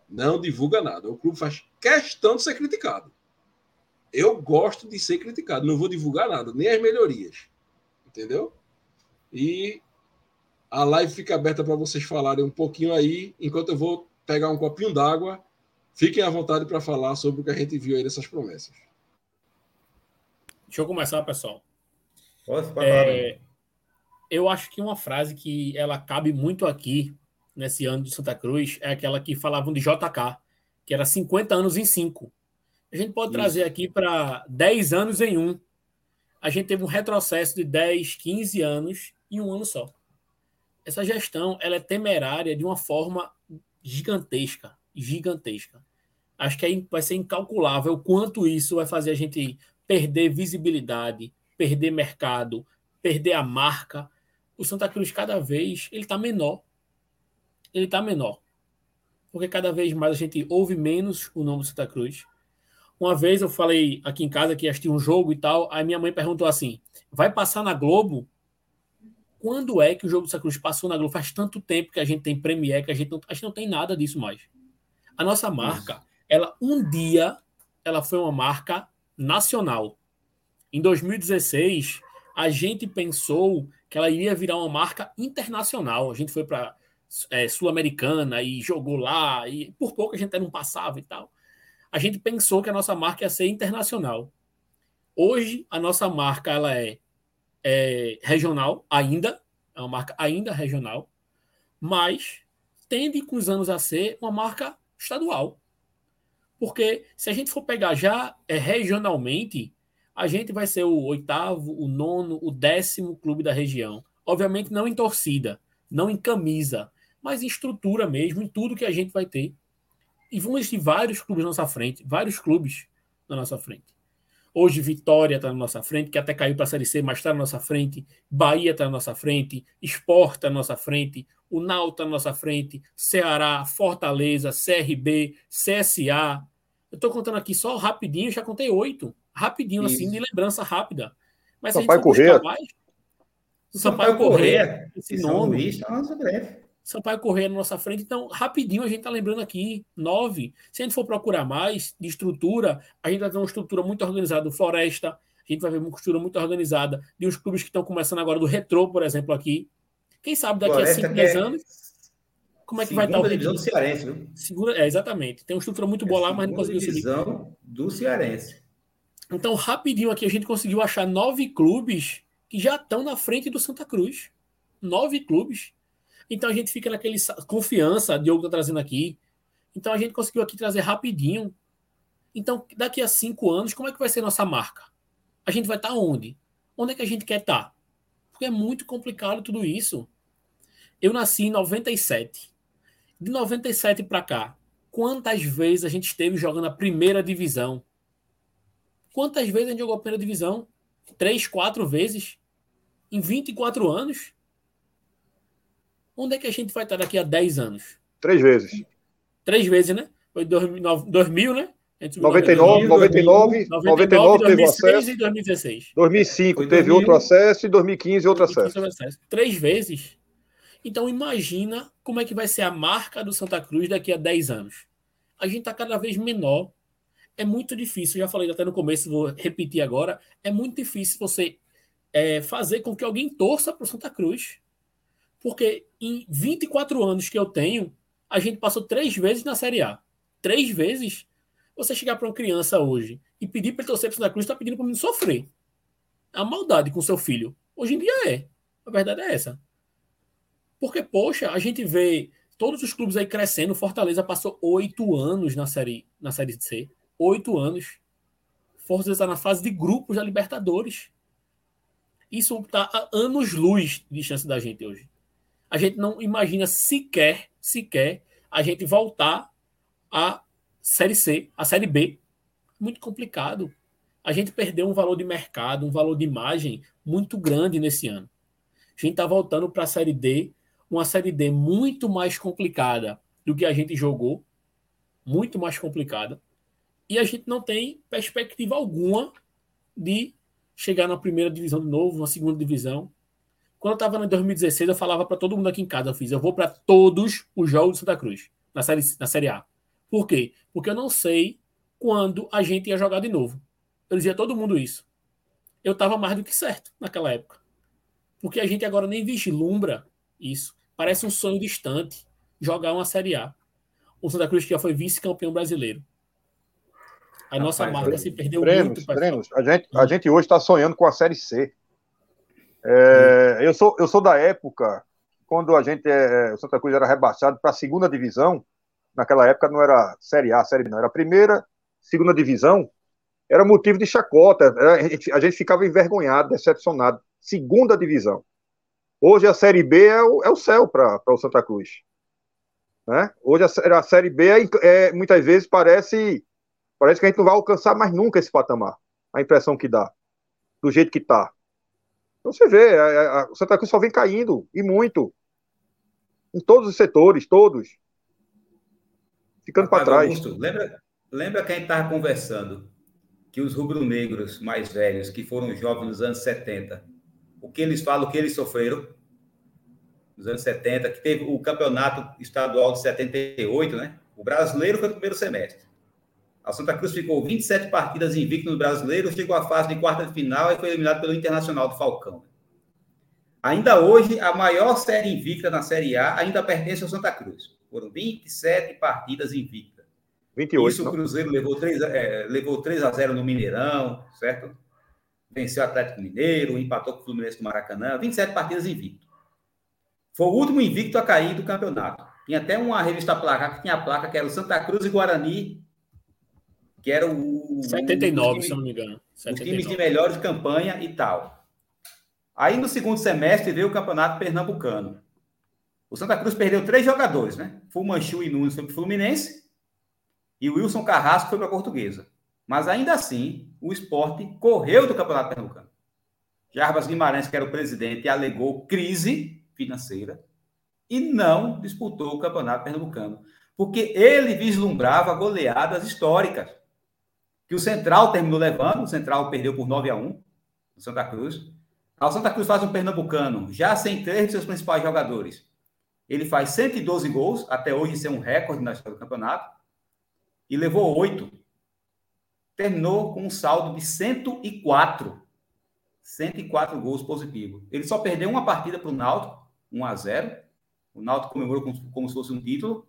Não divulga nada. O clube faz questão de ser criticado. Eu gosto de ser criticado, não vou divulgar nada, nem as melhorias. Entendeu? E a live fica aberta para vocês falarem um pouquinho aí, enquanto eu vou pegar um copinho d'água. Fiquem à vontade para falar sobre o que a gente viu aí dessas promessas. Deixa eu começar, pessoal. É, eu acho que uma frase que ela cabe muito aqui, nesse ano de Santa Cruz, é aquela que falavam de JK, que era 50 anos em 5. A gente pode Isso. trazer aqui para 10 anos em um. A gente teve um retrocesso de 10, 15 anos em um ano só. Essa gestão ela é temerária de uma forma gigantesca, gigantesca. Acho que vai ser incalculável o quanto isso vai fazer a gente perder visibilidade, perder mercado, perder a marca. O Santa Cruz cada vez ele está menor. Ele está menor. Porque cada vez mais a gente ouve menos o nome do Santa Cruz uma vez eu falei aqui em casa que assistir um jogo e tal, aí minha mãe perguntou assim: vai passar na Globo? Quando é que o jogo do Santa Cruz passou na Globo? Faz tanto tempo que a gente tem Premiere que a gente não, a gente não tem nada disso mais. A nossa marca, ela um dia, ela foi uma marca nacional. Em 2016, a gente pensou que ela iria virar uma marca internacional. A gente foi para é, Sul-Americana e jogou lá, e por pouco a gente até não passava e tal a gente pensou que a nossa marca ia ser internacional. Hoje, a nossa marca ela é, é regional ainda, é uma marca ainda regional, mas tende com os anos a ser uma marca estadual. Porque se a gente for pegar já é, regionalmente, a gente vai ser o oitavo, o nono, o décimo clube da região. Obviamente não em torcida, não em camisa, mas em estrutura mesmo, em tudo que a gente vai ter e vão existir vários clubes na nossa frente, vários clubes na nossa frente. Hoje, Vitória está na nossa frente, que até caiu para a Série C, mas está na nossa frente. Bahia está na nossa frente. Sport está na nossa frente. O Náutico está na nossa frente. Ceará, Fortaleza, CRB, CSA. Eu estou contando aqui só rapidinho, já contei oito. Rapidinho, Isso. assim, de lembrança rápida. Mas Sampaio Correia. Mais, Sampaio, Sampaio Correia, esse nome. Luís, tá nossa breve. Sampaio Correia na nossa frente. Então, rapidinho, a gente está lembrando aqui, nove. Se a gente for procurar mais de estrutura, a gente vai ter uma estrutura muito organizada do Floresta, a gente vai ver uma estrutura muito organizada de uns clubes que estão começando agora, do Retrô, por exemplo, aqui. Quem sabe daqui Floresta a 5, 10 é... anos, como é que vai estar o divisão do Cearense, viu? Segura, é, exatamente. Tem uma estrutura muito boa é lá, mas não conseguiu subir. divisão do Cearense. Então, rapidinho aqui, a gente conseguiu achar nove clubes que já estão na frente do Santa Cruz. Nove clubes então a gente fica naquele confiança, Diogo está trazendo aqui. Então a gente conseguiu aqui trazer rapidinho. Então, daqui a cinco anos, como é que vai ser nossa marca? A gente vai estar tá onde? Onde é que a gente quer estar? Tá? Porque é muito complicado tudo isso. Eu nasci em 97. De 97 para cá, quantas vezes a gente esteve jogando a primeira divisão? Quantas vezes a gente jogou a primeira divisão? Três, quatro vezes? Em 24 anos? Onde é que a gente vai estar daqui a 10 anos? Três vezes. Três vezes, né? Foi 2000, né? 99, 99, 99 teve o acesso. e 2016. 2005 teve 2000, outro acesso e 2015 outro 2015 acesso. acesso. Três vezes. Então imagina como é que vai ser a marca do Santa Cruz daqui a 10 anos. A gente está cada vez menor. É muito difícil, já falei até no começo, vou repetir agora. É muito difícil você é, fazer com que alguém torça para o Santa Cruz. Porque em 24 anos que eu tenho, a gente passou três vezes na Série A. Três vezes você chegar para uma criança hoje e pedir para ele torcer para Santa Cruz, está pedindo para o menino sofrer. Uma maldade com seu filho. Hoje em dia é. A verdade é essa. Porque, poxa, a gente vê todos os clubes aí crescendo. Fortaleza passou oito anos na série, na série C. Oito anos. Fortaleza está na fase de grupos da Libertadores. Isso está a anos-luz de chance da gente hoje. A gente não imagina sequer, sequer, a gente voltar a Série C, a Série B. Muito complicado. A gente perdeu um valor de mercado, um valor de imagem muito grande nesse ano. A gente está voltando para a Série D, uma Série D muito mais complicada do que a gente jogou, muito mais complicada. E a gente não tem perspectiva alguma de chegar na primeira divisão de novo, na segunda divisão. Quando eu estava em 2016, eu falava para todo mundo aqui em casa, eu fiz, eu vou para todos os jogos do Santa Cruz, na série, na série A. Por quê? Porque eu não sei quando a gente ia jogar de novo. Eu dizia a todo mundo isso. Eu estava mais do que certo naquela época. Porque a gente agora nem vislumbra isso. Parece um sonho distante jogar uma Série A. O Santa Cruz já foi vice-campeão brasileiro. A Rapaz, nossa marca se perdeu Brenos, muito. Brenos, a gente, a gente hoje está sonhando com a Série C. É, eu, sou, eu sou da época quando a gente, é, o Santa Cruz era rebaixado para a segunda divisão naquela época não era Série A, Série B, não, era a primeira, segunda divisão, era motivo de chacota, era, a, gente, a, gente, ficava envergonhado, decepcionado. Segunda divisão. Hoje a Série B é o, é o céu para o Santa Cruz. Né? Hoje a, a Série B é, é, muitas vezes parece, parece que a gente não vai alcançar mais nunca esse patamar. A impressão que dá, do jeito que está. Então você vê, o Santa Cruz só vem caindo, e muito. Em todos os setores, todos ficando para trás. Augusto, lembra, lembra que a gente estava conversando que os rubro-negros mais velhos, que foram jovens nos anos 70, o que eles falam, o que eles sofreram nos anos 70, que teve o campeonato estadual de 78, né? O brasileiro foi o primeiro semestre. A Santa Cruz ficou 27 partidas invicto no brasileiro, chegou à fase de quarta de final e foi eliminado pelo Internacional do Falcão. Ainda hoje, a maior série invicta na Série A ainda pertence ao Santa Cruz. Foram 27 partidas invictas. 28. Isso o Cruzeiro levou 3, é, levou 3 a 0 no Mineirão, certo? Venceu o Atlético Mineiro, empatou com o Fluminense do Maracanã, 27 partidas invicto. Foi o último invicto a cair do campeonato. Tinha até uma revista placa que tinha a placa que era o Santa Cruz e Guarani, que era o. 79, o se não me engano. 79. Os times de melhor campanha e tal. Aí no segundo semestre veio o Campeonato Pernambucano. O Santa Cruz perdeu três jogadores, né? Fumanchu e Nunes foi para o Fluminense e o Wilson Carrasco foi para a Portuguesa. Mas ainda assim, o esporte correu do Campeonato Pernambucano. Jarbas Guimarães, que era o presidente, alegou crise financeira e não disputou o Campeonato Pernambucano, porque ele vislumbrava goleadas históricas. Que o Central terminou levando, o Central perdeu por 9 a 1 o Santa Cruz. O Santa Cruz faz um pernambucano já sem três de seus principais jogadores ele faz 112 gols, até hoje isso é um recorde na história do campeonato, e levou oito. Terminou com um saldo de 104. 104 gols positivos. Ele só perdeu uma partida para o Náutico, 1 a 0 O Náutico comemorou como, como se fosse um título.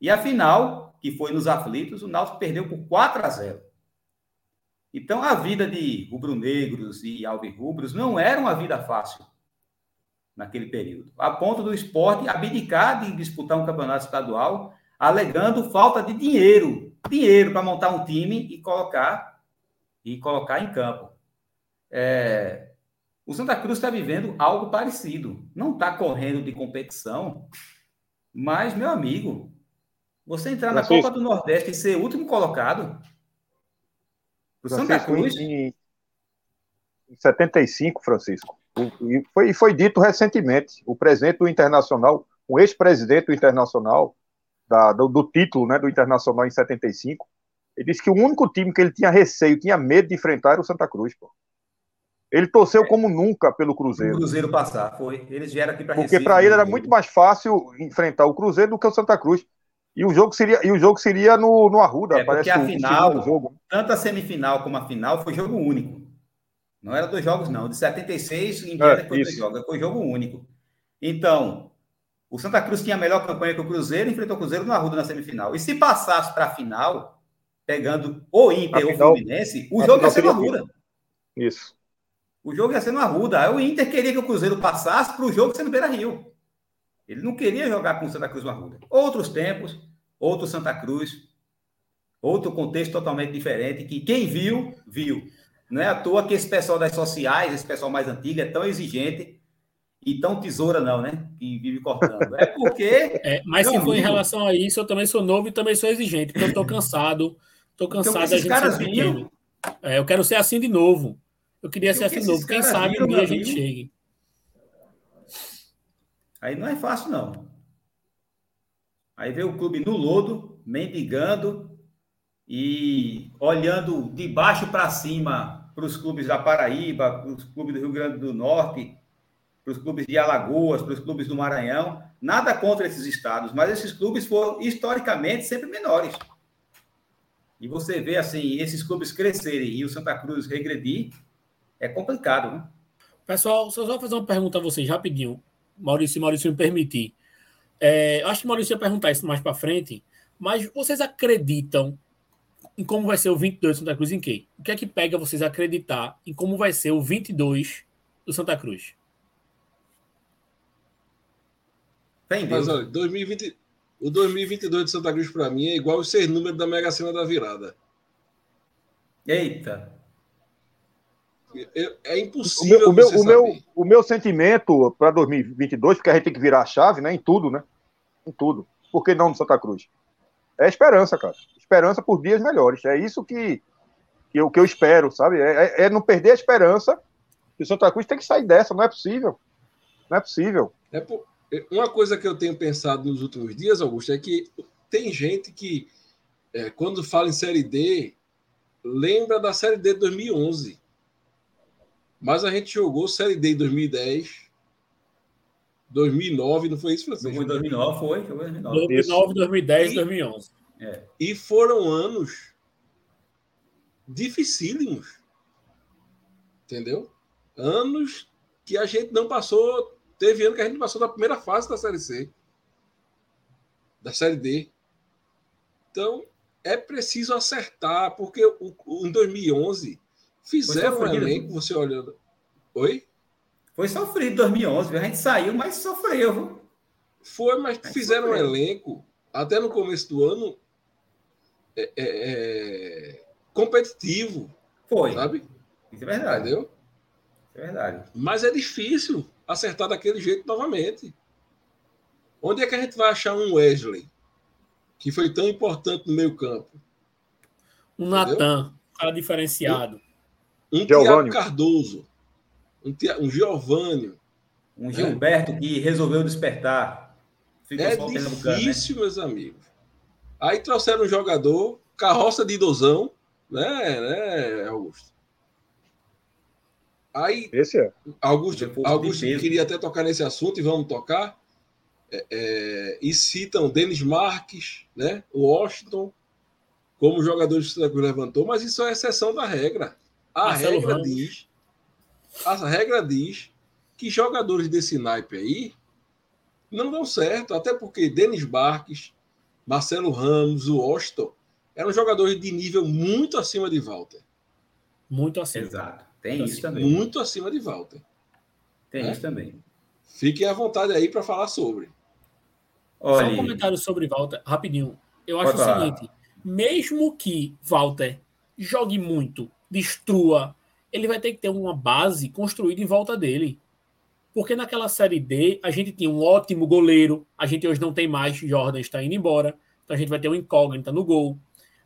E a final, que foi nos aflitos, o Náutico perdeu por 4 a 0 Então, a vida de rubro-negros e alvirrubros não era uma vida fácil naquele período, a ponto do esporte abdicar de disputar um campeonato estadual, alegando falta de dinheiro, dinheiro para montar um time e colocar e colocar em campo. É, o Santa Cruz está vivendo algo parecido, não está correndo de competição, mas meu amigo, você entrar na Copa do Nordeste e ser último colocado, o Santa Cruz em, em 75, Francisco e foi, foi dito recentemente, o presidente do Internacional um ex-presidente do Internacional, da, do, do, título né, do Internacional em 75, ele disse que o único time que ele tinha receio, tinha medo de enfrentar era o Santa Cruz, pô. Ele torceu é. como nunca pelo Cruzeiro. O Cruzeiro passar, foi. Eles vieram aqui para Porque para ele era muito mais fácil enfrentar o Cruzeiro do que o Santa Cruz. E o jogo seria, e o jogo seria no, no Arruda, é, parece porque a final, jogo. tanto a semifinal como a final foi jogo único. Não era dois jogos, não. De 76 em diante é, foi dois jogos, foi jogo único. Então, o Santa Cruz tinha a melhor campanha que o Cruzeiro, enfrentou o Cruzeiro no Arruda na semifinal. E se passasse para a final, pegando o Inter ou o Fluminense, o jogo ia ser no Arruda. Isso. O jogo ia ser no Arruda. Aí o Inter queria que o Cruzeiro passasse para o jogo ser no Beira Rio. Ele não queria jogar com o Santa Cruz no Arruda. Outros tempos, outro Santa Cruz, outro contexto totalmente diferente, que quem viu, viu. Não é à toa que esse pessoal das sociais, esse pessoal mais antigo, é tão exigente e tão tesoura, não, né? Que vive cortando. É porque. É, mas se for em relação a isso, eu também sou novo e também sou exigente, porque eu estou cansado. Estou então, cansado então, da gente caras ser viram... É, eu quero ser assim de novo. Eu queria ser assim de novo. Quem sabe um dia a gente chegue. Aí não é fácil, não. Aí vê o clube no lodo, mendigando e olhando de baixo para cima para os clubes da Paraíba, para os clubes do Rio Grande do Norte, para os clubes de Alagoas, para os clubes do Maranhão. Nada contra esses estados, mas esses clubes foram historicamente sempre menores. E você vê assim esses clubes crescerem e o Santa Cruz regredir, é complicado, né? Pessoal, só fazer uma pergunta a vocês rapidinho. Maurício, Maurício me permitir. É, acho que o Maurício ia perguntar isso mais para frente, mas vocês acreditam em como vai ser o 22 do Santa Cruz em quê? O que é que pega vocês acreditar em como vai ser o 22 do Santa Cruz? Tem Mas olha, 2020, o 2022 de Santa Cruz para mim é igual os seis números da Mega Sena da virada. Eita. É, é impossível. O meu, o meu, o meu, o meu sentimento para 2022, porque a gente tem que virar a chave, né? Em tudo, né? Em tudo. Por que não no Santa Cruz? É esperança, cara. Esperança por dias melhores. É isso que, que, eu, que eu espero, sabe? É, é, é não perder a esperança. Que o Santa Cruz tem que sair dessa. Não é possível. Não é possível. É por... Uma coisa que eu tenho pensado nos últimos dias, Augusto, é que tem gente que, é, quando fala em Série D, lembra da Série D de 2011. Mas a gente jogou Série D em 2010, 2009, não foi isso, Francisco? 2009 foi, foi 2009. 2009, 2010, e, 2011. É. E foram anos dificílimos. Entendeu? Anos que a gente não passou. Teve ano que a gente passou da primeira fase da Série C, da Série D. Então, é preciso acertar, porque o, o, em 2011 Fizeram um elenco, você olhando. Oi? Foi sofrido 2011, a gente saiu, mas sofreu. Foi, mas fizeram sofreu. um elenco, até no começo do ano, é, é, é, competitivo. Foi. Sabe? Isso é verdade. Entendeu? Isso é verdade. Mas é difícil acertar daquele jeito novamente. Onde é que a gente vai achar um Wesley que foi tão importante no meio campo? Um Natan, cara diferenciado. Um Tiago Cardoso, um, um Giovanni, um Gilberto é. que resolveu despertar. Ficou é difícil, né? meus amigos. Aí trouxeram um jogador, carroça de idosão, né, né, Augusto? Aí, Esse é. Augusto, Augusto queria até tocar nesse assunto e vamos tocar. É, é, e citam Denis Marques, né, o Washington, como jogador que o levantou, mas isso é exceção da regra. A Marcelo regra Ramos. diz. A regra diz que jogadores desse naipe aí não dão certo, até porque Denis Barques, Marcelo Ramos, o Austin eram jogadores de nível muito acima de Walter. Muito acima. Exato. Tem isso também. Muito acima de Walter. Tem é? isso também. Fiquem à vontade aí para falar sobre. Olha... Só um comentário sobre Walter, rapidinho. Eu acho Pode o falar. seguinte: mesmo que Walter jogue muito destrua, ele vai ter que ter uma base construída em volta dele. Porque naquela série D, a gente tinha um ótimo goleiro, a gente hoje não tem mais, Jordan está indo embora, então a gente vai ter um incógnita no gol.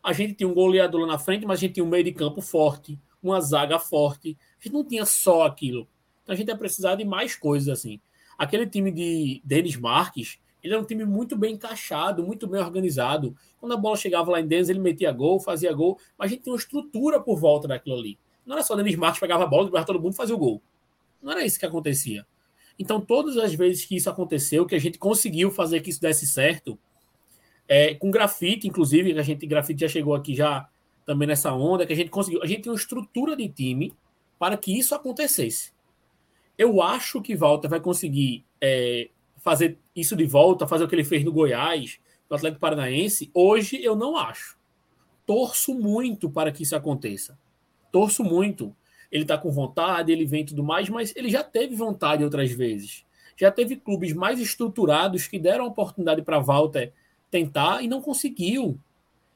A gente tinha um goleador lá na frente, mas a gente tinha um meio de campo forte, uma zaga forte. A gente não tinha só aquilo. Então a gente ia precisar de mais coisas assim. Aquele time de Denis Marques, Ele era um time muito bem encaixado, muito bem organizado. Quando a bola chegava lá em Denis, ele metia gol, fazia gol, mas a gente tem uma estrutura por volta daquilo ali. Não era só Denis Marques pegava a bola, driblava todo mundo fazia o gol. Não era isso que acontecia. Então, todas as vezes que isso aconteceu, que a gente conseguiu fazer que isso desse certo, é, com grafite, inclusive, a gente, grafite já chegou aqui já também nessa onda, que a gente conseguiu. A gente tem uma estrutura de time para que isso acontecesse. Eu acho que Walter vai conseguir é, fazer isso de volta, fazer o que ele fez no Goiás, no Atlético Paranaense. Hoje eu não acho. Torço muito para que isso aconteça. Torço muito. Ele está com vontade, ele vem tudo mais, mas ele já teve vontade outras vezes. Já teve clubes mais estruturados que deram oportunidade para Walter tentar e não conseguiu.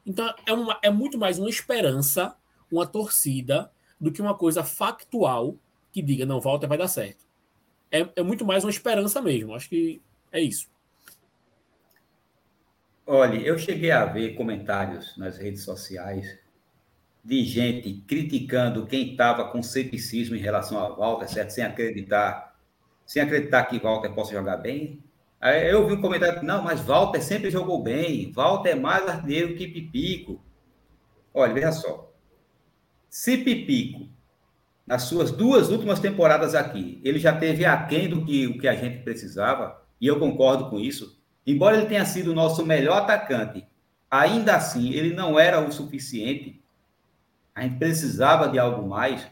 Então é, uma, é muito mais uma esperança, uma torcida, do que uma coisa factual que diga, não, Walter vai dar certo. É, é muito mais uma esperança mesmo. Acho que é isso. Olha, eu cheguei a ver comentários nas redes sociais de gente criticando quem estava com ceticismo em relação a Walter, certo? Sem acreditar, sem acreditar que Walter possa jogar bem. Aí eu vi um comentário, não, mas Walter sempre jogou bem, Walter é mais artilheiro que Pipico. Olha, veja só. Se Pipico, nas suas duas últimas temporadas aqui, ele já teve aquém do que o que a gente precisava, e eu concordo com isso, embora ele tenha sido o nosso melhor atacante, ainda assim ele não era o suficiente. A gente precisava de algo mais.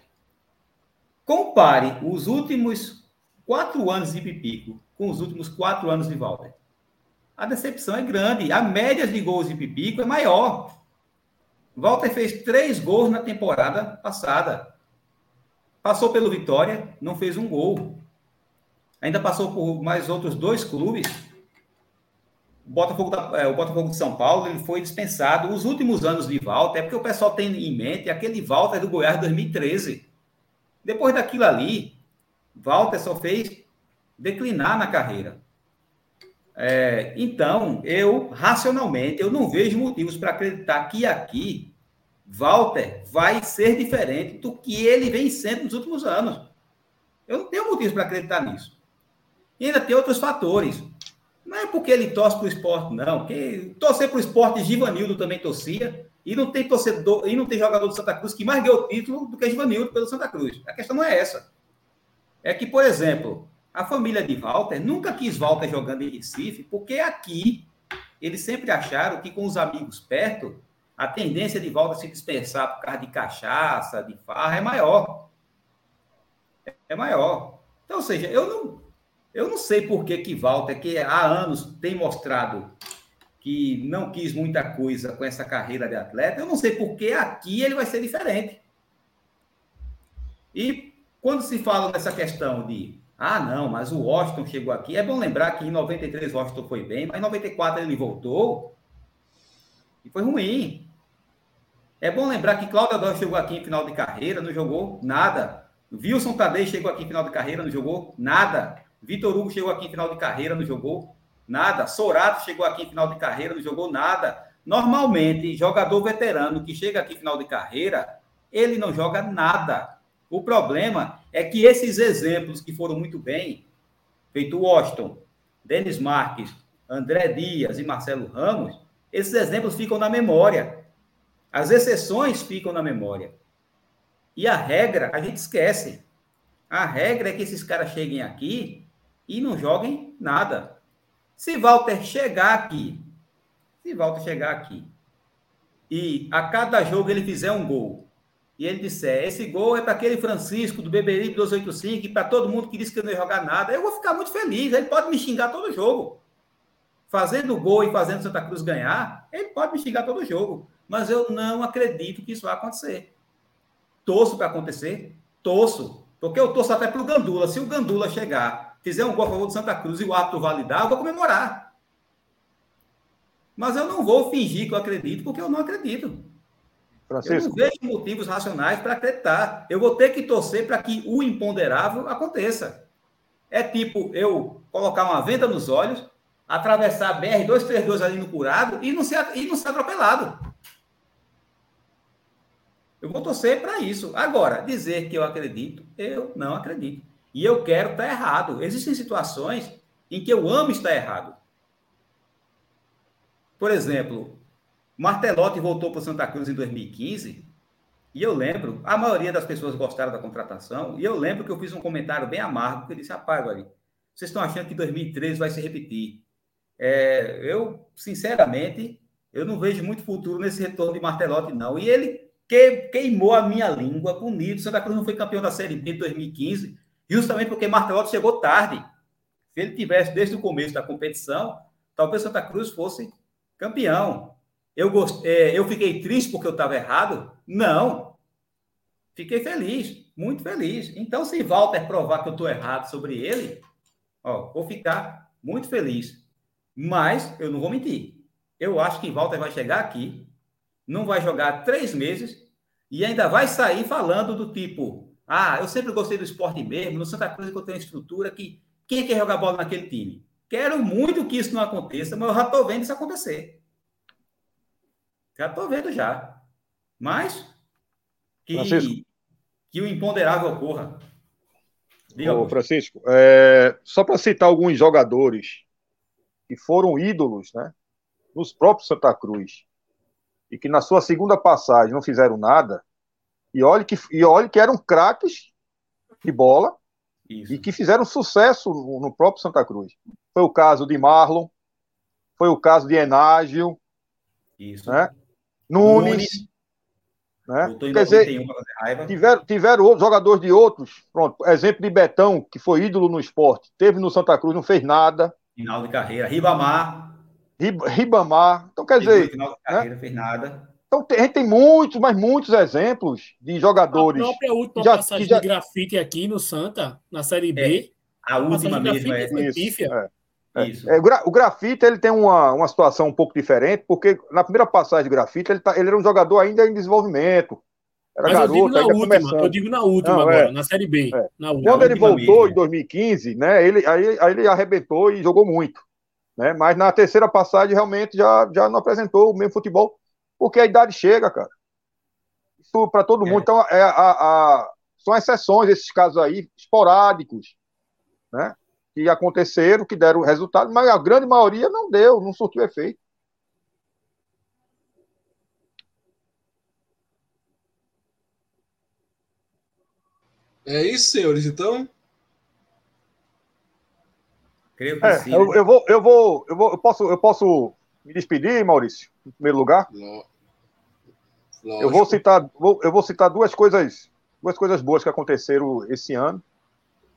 Compare os últimos quatro anos de Pipico com os últimos quatro anos de Walter. A decepção é grande. A média de gols de Pipico é maior. Walter fez três gols na temporada passada. Passou pelo Vitória, não fez um gol. Ainda passou por mais outros dois clubes. O Botafogo, da, é, o Botafogo de São Paulo ele foi dispensado. Os últimos anos de Walter, é porque o pessoal tem em mente aquele Walter do Goiás 2013. Depois daquilo ali, Walter só fez declinar na carreira. É, então, eu, racionalmente, eu não vejo motivos para acreditar que aqui Walter vai ser diferente do que ele vem sendo nos últimos anos. Eu não tenho motivos para acreditar nisso. E ainda tem outros fatores. Não é porque ele torce para o esporte, não. Que torcer para o esporte, Givanildo também torcia. E não tem torcedor, e não tem jogador do Santa Cruz que mais ganhou título do que Givanildo pelo Santa Cruz. A questão não é essa é que, por exemplo, a família de Walter nunca quis Walter jogando em Recife, porque aqui eles sempre acharam que com os amigos perto, a tendência de Walter se dispersar por causa de cachaça, de farra, é maior. É maior. Então, ou seja, eu não, eu não sei por que, que Walter, que há anos tem mostrado que não quis muita coisa com essa carreira de atleta, eu não sei por que aqui ele vai ser diferente. E quando se fala nessa questão de, ah, não, mas o Washington chegou aqui, é bom lembrar que em 93 o Washington foi bem, mas em 94 ele voltou e foi ruim. É bom lembrar que Cláudio Adoro chegou aqui em final de carreira, não jogou nada. Wilson Tadei chegou aqui em final de carreira, não jogou nada. Vitor Hugo chegou aqui em final de carreira, não jogou nada. Sorato chegou aqui em final de carreira, não jogou nada. Normalmente, jogador veterano que chega aqui em final de carreira, ele não joga nada. O problema é que esses exemplos que foram muito bem, feito Washington, Denis Marques, André Dias e Marcelo Ramos, esses exemplos ficam na memória. As exceções ficam na memória. E a regra, a gente esquece. A regra é que esses caras cheguem aqui e não joguem nada. Se Walter chegar aqui, se Walter chegar aqui e a cada jogo ele fizer um gol e ele disser, esse gol é para aquele Francisco do Beberibe 285, e para todo mundo que disse que não ia jogar nada, eu vou ficar muito feliz. Ele pode me xingar todo jogo. Fazendo gol e fazendo Santa Cruz ganhar, ele pode me xingar todo jogo. Mas eu não acredito que isso vai acontecer. Torço para acontecer, torço. Porque eu torço até para o Gandula. Se o Gandula chegar, fizer um gol a favor do Santa Cruz e o árbitro validar, eu vou comemorar. Mas eu não vou fingir que eu acredito, porque eu não acredito. Francisco. Eu não vejo motivos racionais para acreditar. Eu vou ter que torcer para que o imponderável aconteça. É tipo eu colocar uma venda nos olhos, atravessar a BR-232 ali no curado e não ser, e não ser atropelado. Eu vou torcer para isso. Agora, dizer que eu acredito, eu não acredito. E eu quero estar errado. Existem situações em que eu amo estar errado. por exemplo, Martelotti voltou para Santa Cruz em 2015, e eu lembro, a maioria das pessoas gostaram da contratação, e eu lembro que eu fiz um comentário bem amargo, que eu disse, rapaz, vocês estão achando que 2013 vai se repetir. É, eu, sinceramente, eu não vejo muito futuro nesse retorno de Martelotti, não. E ele que, queimou a minha língua bonito. Santa Cruz não foi campeão da Série B em 2015, justamente porque Martelotti chegou tarde. Se ele tivesse desde o começo da competição, talvez Santa Cruz fosse campeão. Eu, gost... É, eu fiquei triste porque eu estava errado? Não. Fiquei feliz, muito feliz. Então, se Walter provar que eu estou errado sobre ele, ó, vou ficar muito feliz. Mas eu não vou mentir. Eu acho que Walter vai chegar aqui, não vai jogar três meses e ainda vai sair falando do tipo: ah, eu sempre gostei do esporte mesmo, no Santa Cruz que eu tenho estrutura que quem quer jogar bola naquele time? Quero muito que isso não aconteça, mas eu já estou vendo isso acontecer. Já estou vendo já. Mas que, que o imponderável ocorra. Ô, Francisco, é, só para citar alguns jogadores que foram ídolos, né? Nos próprios Santa Cruz. E que na sua segunda passagem não fizeram nada. E olhe que, e olhe que eram craques de bola Isso. e que fizeram sucesso no, no, próprio Santa Cruz. Foi o caso de Marlon, foi o caso de Enágio, Isso. Né? Nunes. Nunes. Né? Quer dizer, tiveram, tiveram outros jogadores de outros. Pronto, exemplo de Betão, que foi ídolo no esporte, teve no Santa Cruz, não fez nada. Final de carreira. Ribamar. Ribamar. Então, quer dizer. Final de né? carreira, né? fez nada. Então, a gente tem muitos, mas muitos exemplos de jogadores. A própria última já, passagem já... de grafite aqui no Santa, na Série B. É, a última mesmo, é. Isso, é. É, é, o grafite ele tem uma, uma situação um pouco diferente, porque na primeira passagem de grafite ele, tá, ele era um jogador ainda em desenvolvimento. Era Mas garoto, eu digo na última, começando. eu digo na última Não, agora, é, na Série B. É. Na Quando ele voltou mesmo. em 2015, né, ele, aí, aí ele arrebentou e jogou muito. Né? Mas na terceira passagem realmente já, já não apresentou o mesmo futebol, porque a idade chega, cara. Isso para todo mundo. É. Então, é, a, a, são exceções esses casos aí, esporádicos. Né? que aconteceram, que deram resultado, mas a grande maioria não deu, não surtiu efeito. É isso, senhores, então? Creio que é, sim. Eu, eu, vou, eu vou, eu vou, eu posso, eu posso me despedir, Maurício, em primeiro lugar. Lógico. Eu vou citar, vou, eu vou citar duas coisas, duas coisas boas que aconteceram esse ano.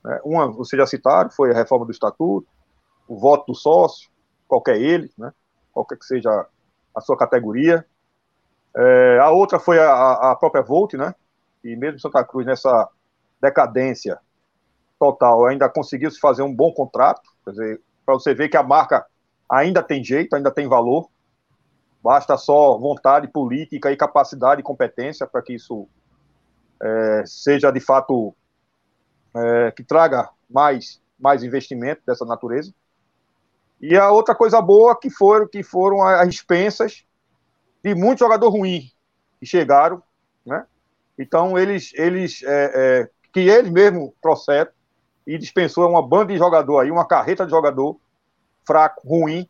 Né? Uma, vocês já citaram, foi a reforma do estatuto, o voto do sócio, qualquer ele, né? qualquer que seja a sua categoria. É, a outra foi a, a própria Volt, né? E mesmo Santa Cruz, nessa decadência total, ainda conseguiu se fazer um bom contrato. Para você ver que a marca ainda tem jeito, ainda tem valor. Basta só vontade política e capacidade e competência para que isso é, seja de fato é, que traga mais, mais investimento dessa natureza. E a outra coisa boa que foram, que foram as dispensas de muito jogador ruim que chegaram, né? Então eles, eles é, é, que eles mesmo trouxeram e dispensou uma banda de jogador aí, uma carreta de jogador fraco, ruim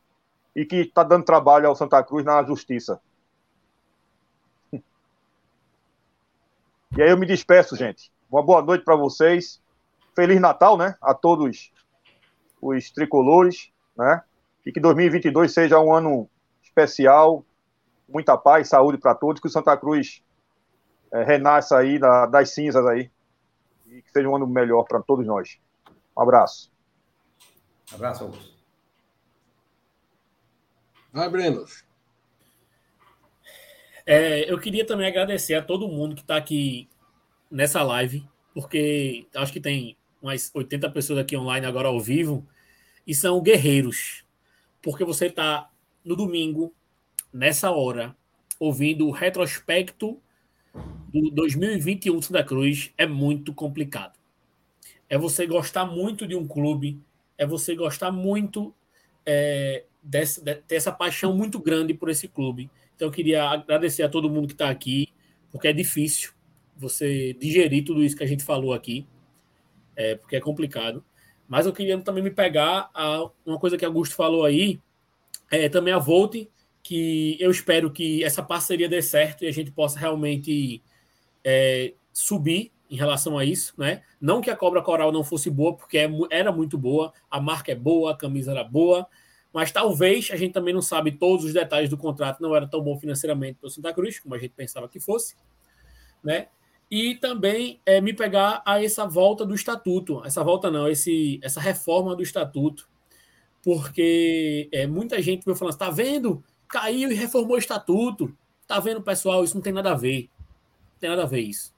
e que está dando trabalho ao Santa Cruz na justiça. E aí eu me despeço, gente. Uma boa noite para vocês. Feliz Natal, né? A todos os tricolores, né? E que 2022 seja um ano especial, muita paz, saúde para todos, que o Santa Cruz é, renasça aí da, das cinzas aí e que seja um ano melhor para todos nós. Um abraço. Um abraço, Augusto. Vai, Breno. É, eu queria também agradecer a todo mundo que está aqui nessa live, porque acho que tem umas 80 pessoas aqui online agora ao vivo, e são guerreiros. Porque você está no domingo, nessa hora, ouvindo o retrospecto do 2021 Santa Cruz, é muito complicado. É você gostar muito de um clube, é você gostar muito é, dessa, de, ter essa paixão muito grande por esse clube. Então eu queria agradecer a todo mundo que está aqui, porque é difícil você digerir tudo isso que a gente falou aqui é, porque é complicado. Mas eu queria também me pegar a uma coisa que Augusto falou aí, é, também a Volt, que eu espero que essa parceria dê certo e a gente possa realmente é, subir em relação a isso, né? Não que a Cobra Coral não fosse boa, porque é era muito boa, a marca é boa, a camisa era boa, mas talvez a gente também não sabe todos os detalhes do contrato, não era tão bom financeiramente para o Santa Cruz, como a gente pensava que fosse, né? E também é, me pegar a essa volta do estatuto, essa volta não, esse, essa reforma do estatuto, porque é, muita gente veio falando, está vendo? Caiu e reformou o estatuto. Tá vendo, pessoal? Isso não tem nada a ver. Não tem nada a ver isso.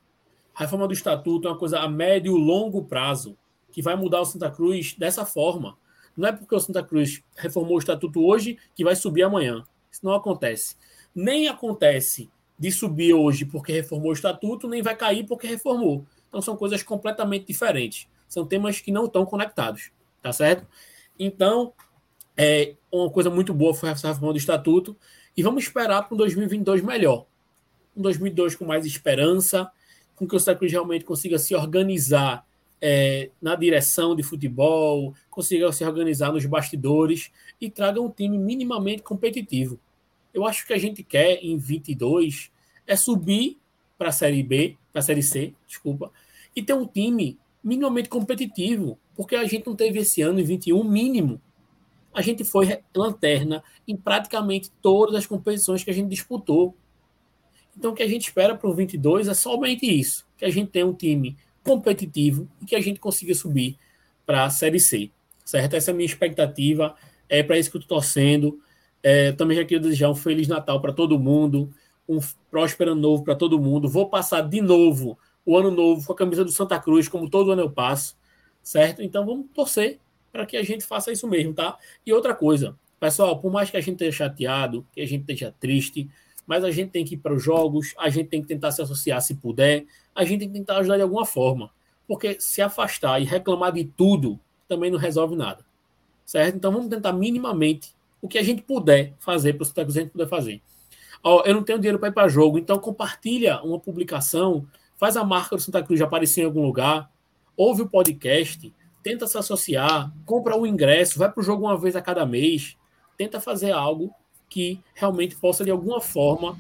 A reforma do estatuto é uma coisa a médio e longo prazo que vai mudar o Santa Cruz dessa forma. Não é porque o Santa Cruz reformou o estatuto hoje que vai subir amanhã. Isso não acontece. Nem acontece de subir hoje porque reformou o estatuto, nem vai cair porque reformou. Então são coisas completamente diferentes. São temas que não estão conectados, tá certo? Então, é uma coisa muito boa foi essa reforma do estatuto e vamos esperar para um 2022 melhor. Um 2022 com mais esperança, com que o Cruz realmente consiga se organizar é, na direção de futebol, consiga se organizar nos bastidores e traga um time minimamente competitivo. Eu acho que a gente quer em 22 é subir para a Série B, para a Série C, desculpa, e ter um time minimamente competitivo, porque a gente não teve esse ano em 21 mínimo. A gente foi lanterna em praticamente todas as competições que a gente disputou. Então, o que a gente espera para o 22 é somente isso: que a gente tenha um time competitivo e que a gente consiga subir para a Série C. Certo? Essa é a minha expectativa. É para isso que eu estou torcendo. É, também já queria desejar um Feliz Natal para todo mundo, um próspero ano novo para todo mundo. Vou passar de novo o ano novo com a camisa do Santa Cruz, como todo ano eu passo, certo? Então vamos torcer para que a gente faça isso mesmo, tá? E outra coisa, pessoal, por mais que a gente esteja chateado, que a gente esteja triste, mas a gente tem que ir para os jogos, a gente tem que tentar se associar se puder, a gente tem que tentar ajudar de alguma forma. Porque se afastar e reclamar de tudo também não resolve nada. Certo? Então vamos tentar minimamente o que a gente puder fazer para o que a gente puder fazer. Ó, eu não tenho dinheiro para ir para jogo, então compartilha uma publicação, faz a marca do Santa Cruz aparecer em algum lugar, ouve o podcast, tenta se associar, compra o um ingresso, vai para o jogo uma vez a cada mês, tenta fazer algo que realmente possa, de alguma forma,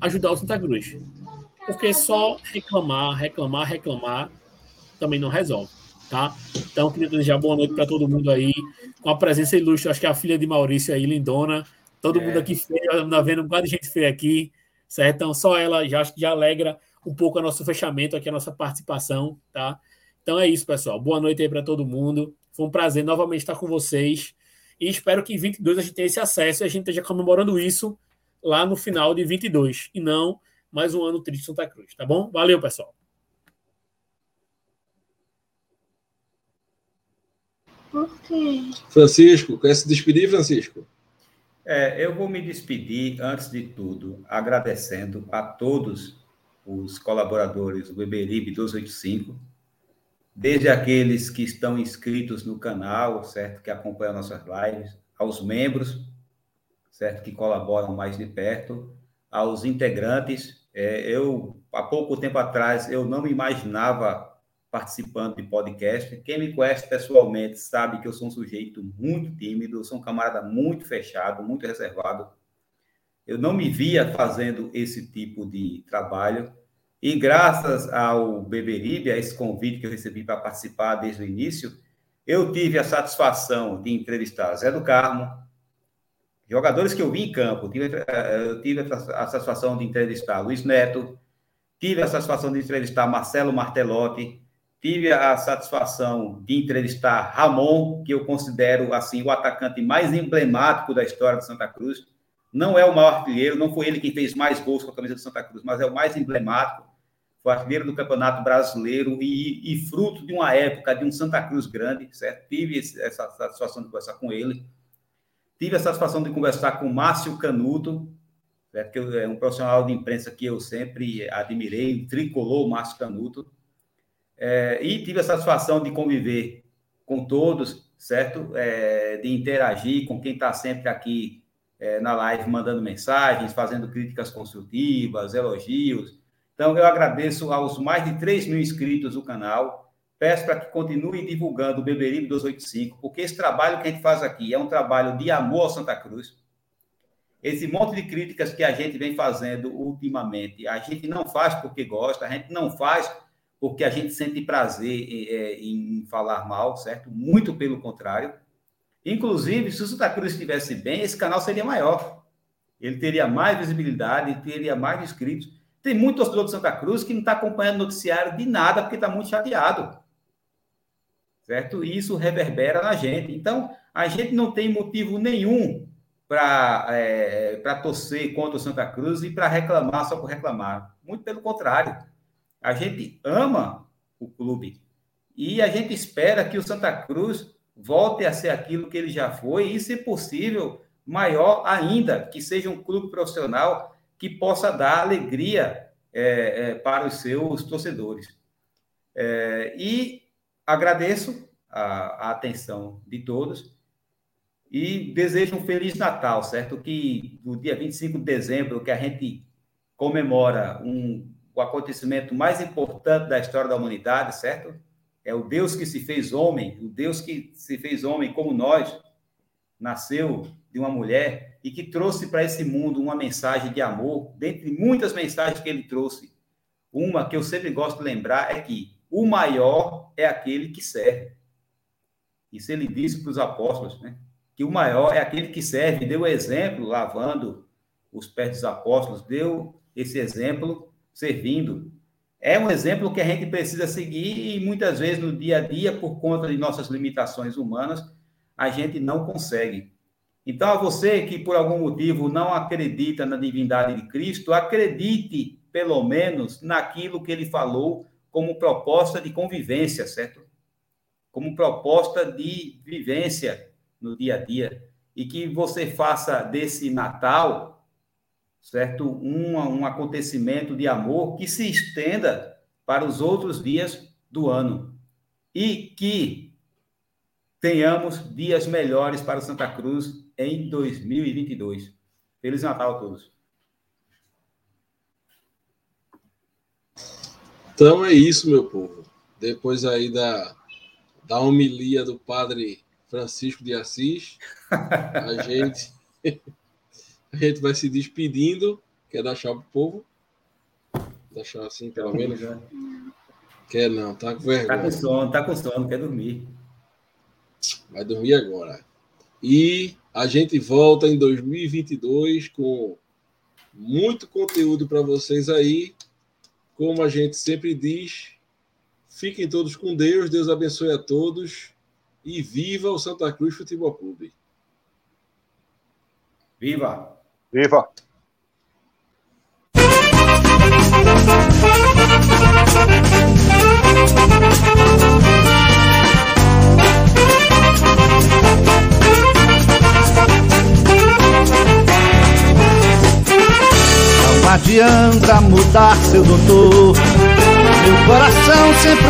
ajudar o Santa Cruz. Porque só reclamar, reclamar, reclamar também não resolve, tá? Então, queria desejar boa noite para todo mundo aí, com a presença ilustre, acho que é a filha de Maurício aí, lindona, todo é. mundo aqui feio, anda vendo um bocado de gente feia aqui, certo? Então, só ela já, já alegra um pouco o nosso fechamento aqui, a nossa participação, tá? Então é isso, pessoal. Boa noite aí para todo mundo. Foi um prazer novamente estar com vocês. E espero que em 22 a gente tenha esse acesso e a gente esteja comemorando isso lá no final de 22 e não mais um ano triste Santa Cruz, tá bom? Valeu, pessoal. Quê? Francisco, quer se despedir, Francisco? É, eu vou me despedir, antes de tudo, agradecendo a todos os colaboradores do Beberibe 285, desde aqueles que estão inscritos no canal, certo, que acompanham nossas lives, aos membros, certo, que colaboram mais de perto, aos integrantes. É, eu, há pouco tempo atrás, eu não me imaginava participando de podcast. Quem me conhece pessoalmente sabe que eu sou um sujeito muito tímido, sou um camarada muito fechado, muito reservado. Eu não me via fazendo esse tipo de trabalho. E graças ao Beberibe, a esse convite que eu recebi para participar desde o início, eu tive a satisfação de entrevistar Zé do Carmo, jogadores que eu vi em campo, tive, eu tive a satisfação de entrevistar Luiz Neto, tive a satisfação de entrevistar Marcelo Martelotti, tive a satisfação de entrevistar Ramon, que eu considero assim o atacante mais emblemático da história do Santa Cruz. Não é o maior artilheiro, não foi ele quem fez mais gols com a camisa do Santa Cruz, mas é o mais emblemático foi artilheiro do Campeonato Brasileiro e, e, fruto de uma época de um Santa Cruz grande, certo? Tive essa satisfação de conversar com ele. Tive a satisfação de conversar com Márcio Canuto, certo? que é um profissional de imprensa que eu sempre admirei, tricolor Márcio Canuto. É, e tive a satisfação de conviver com todos, certo? É, de interagir com quem está sempre aqui é, na live, mandando mensagens, fazendo críticas construtivas, elogios, então, eu agradeço aos mais de 3 mil inscritos do canal. Peço para que continue divulgando o Beberibe 285, porque esse trabalho que a gente faz aqui é um trabalho de amor ao Santa Cruz. esse monte de críticas que a gente vem fazendo ultimamente, a gente não faz porque gosta, a gente não faz porque a gente sente prazer é, em falar mal, certo? Muito pelo contrário. Inclusive, se o Santa Cruz estivesse bem, esse canal seria maior. Ele teria mais visibilidade, teria mais inscritos. Tem muito torcedor do Santa Cruz que não está acompanhando o noticiário de nada porque está muito chateado. Certo? E isso reverbera na gente. Então, a gente não tem motivo nenhum para é, torcer contra o Santa Cruz e para reclamar só por reclamar. Muito pelo contrário. A gente ama o clube e a gente espera que o Santa Cruz volte a ser aquilo que ele já foi e, se possível, maior ainda, que seja um clube profissional que possa dar alegria é, é, para os seus torcedores. É, e agradeço a, a, atenção de todos e desejo um Feliz Natal, certo? Que no dia 25 de dezembro, que a gente comemora um, o acontecimento mais importante da história da humanidade, certo? É o Deus que se fez homem, o Deus que se fez homem como nós, nasceu de uma mulher e que trouxe para esse mundo uma mensagem de amor, dentre muitas mensagens que ele trouxe. Uma que eu sempre gosto de lembrar é que o maior é aquele que serve. Isso ele disse para os apóstolos, né? Que o maior é aquele que serve, deu exemplo lavando os pés dos apóstolos, deu esse exemplo servindo. É um exemplo que a gente precisa seguir e muitas vezes no dia a dia, por conta de nossas limitações humanas, a gente não consegue. Então, a você que por algum motivo não acredita na divindade de Cristo, acredite pelo menos naquilo que ele falou como proposta de convivência, certo? Como proposta de vivência no dia a dia. E que você faça desse Natal, certo? Um, um acontecimento de amor que se estenda para os outros dias do ano. E que tenhamos dias melhores para Santa Cruz em 2022. Feliz Natal a todos. Então é isso, meu povo. Depois aí da, da homilia do padre Francisco de Assis, a gente, a gente vai se despedindo. Quer dar tchau pro povo? Deixar assim, pelo menos? Já. Quer não, tá com vergonha. Tá com sono, tá com sono, quer dormir. Vai dormir agora. E a gente volta em 2022 com muito conteúdo para vocês aí. Como a gente sempre diz, fiquem todos com Deus, Deus abençoe a todos e viva o Santa Cruz Futebol Clube. Viva! Viva! Não adianta mudar, seu doutor. Meu coração sempre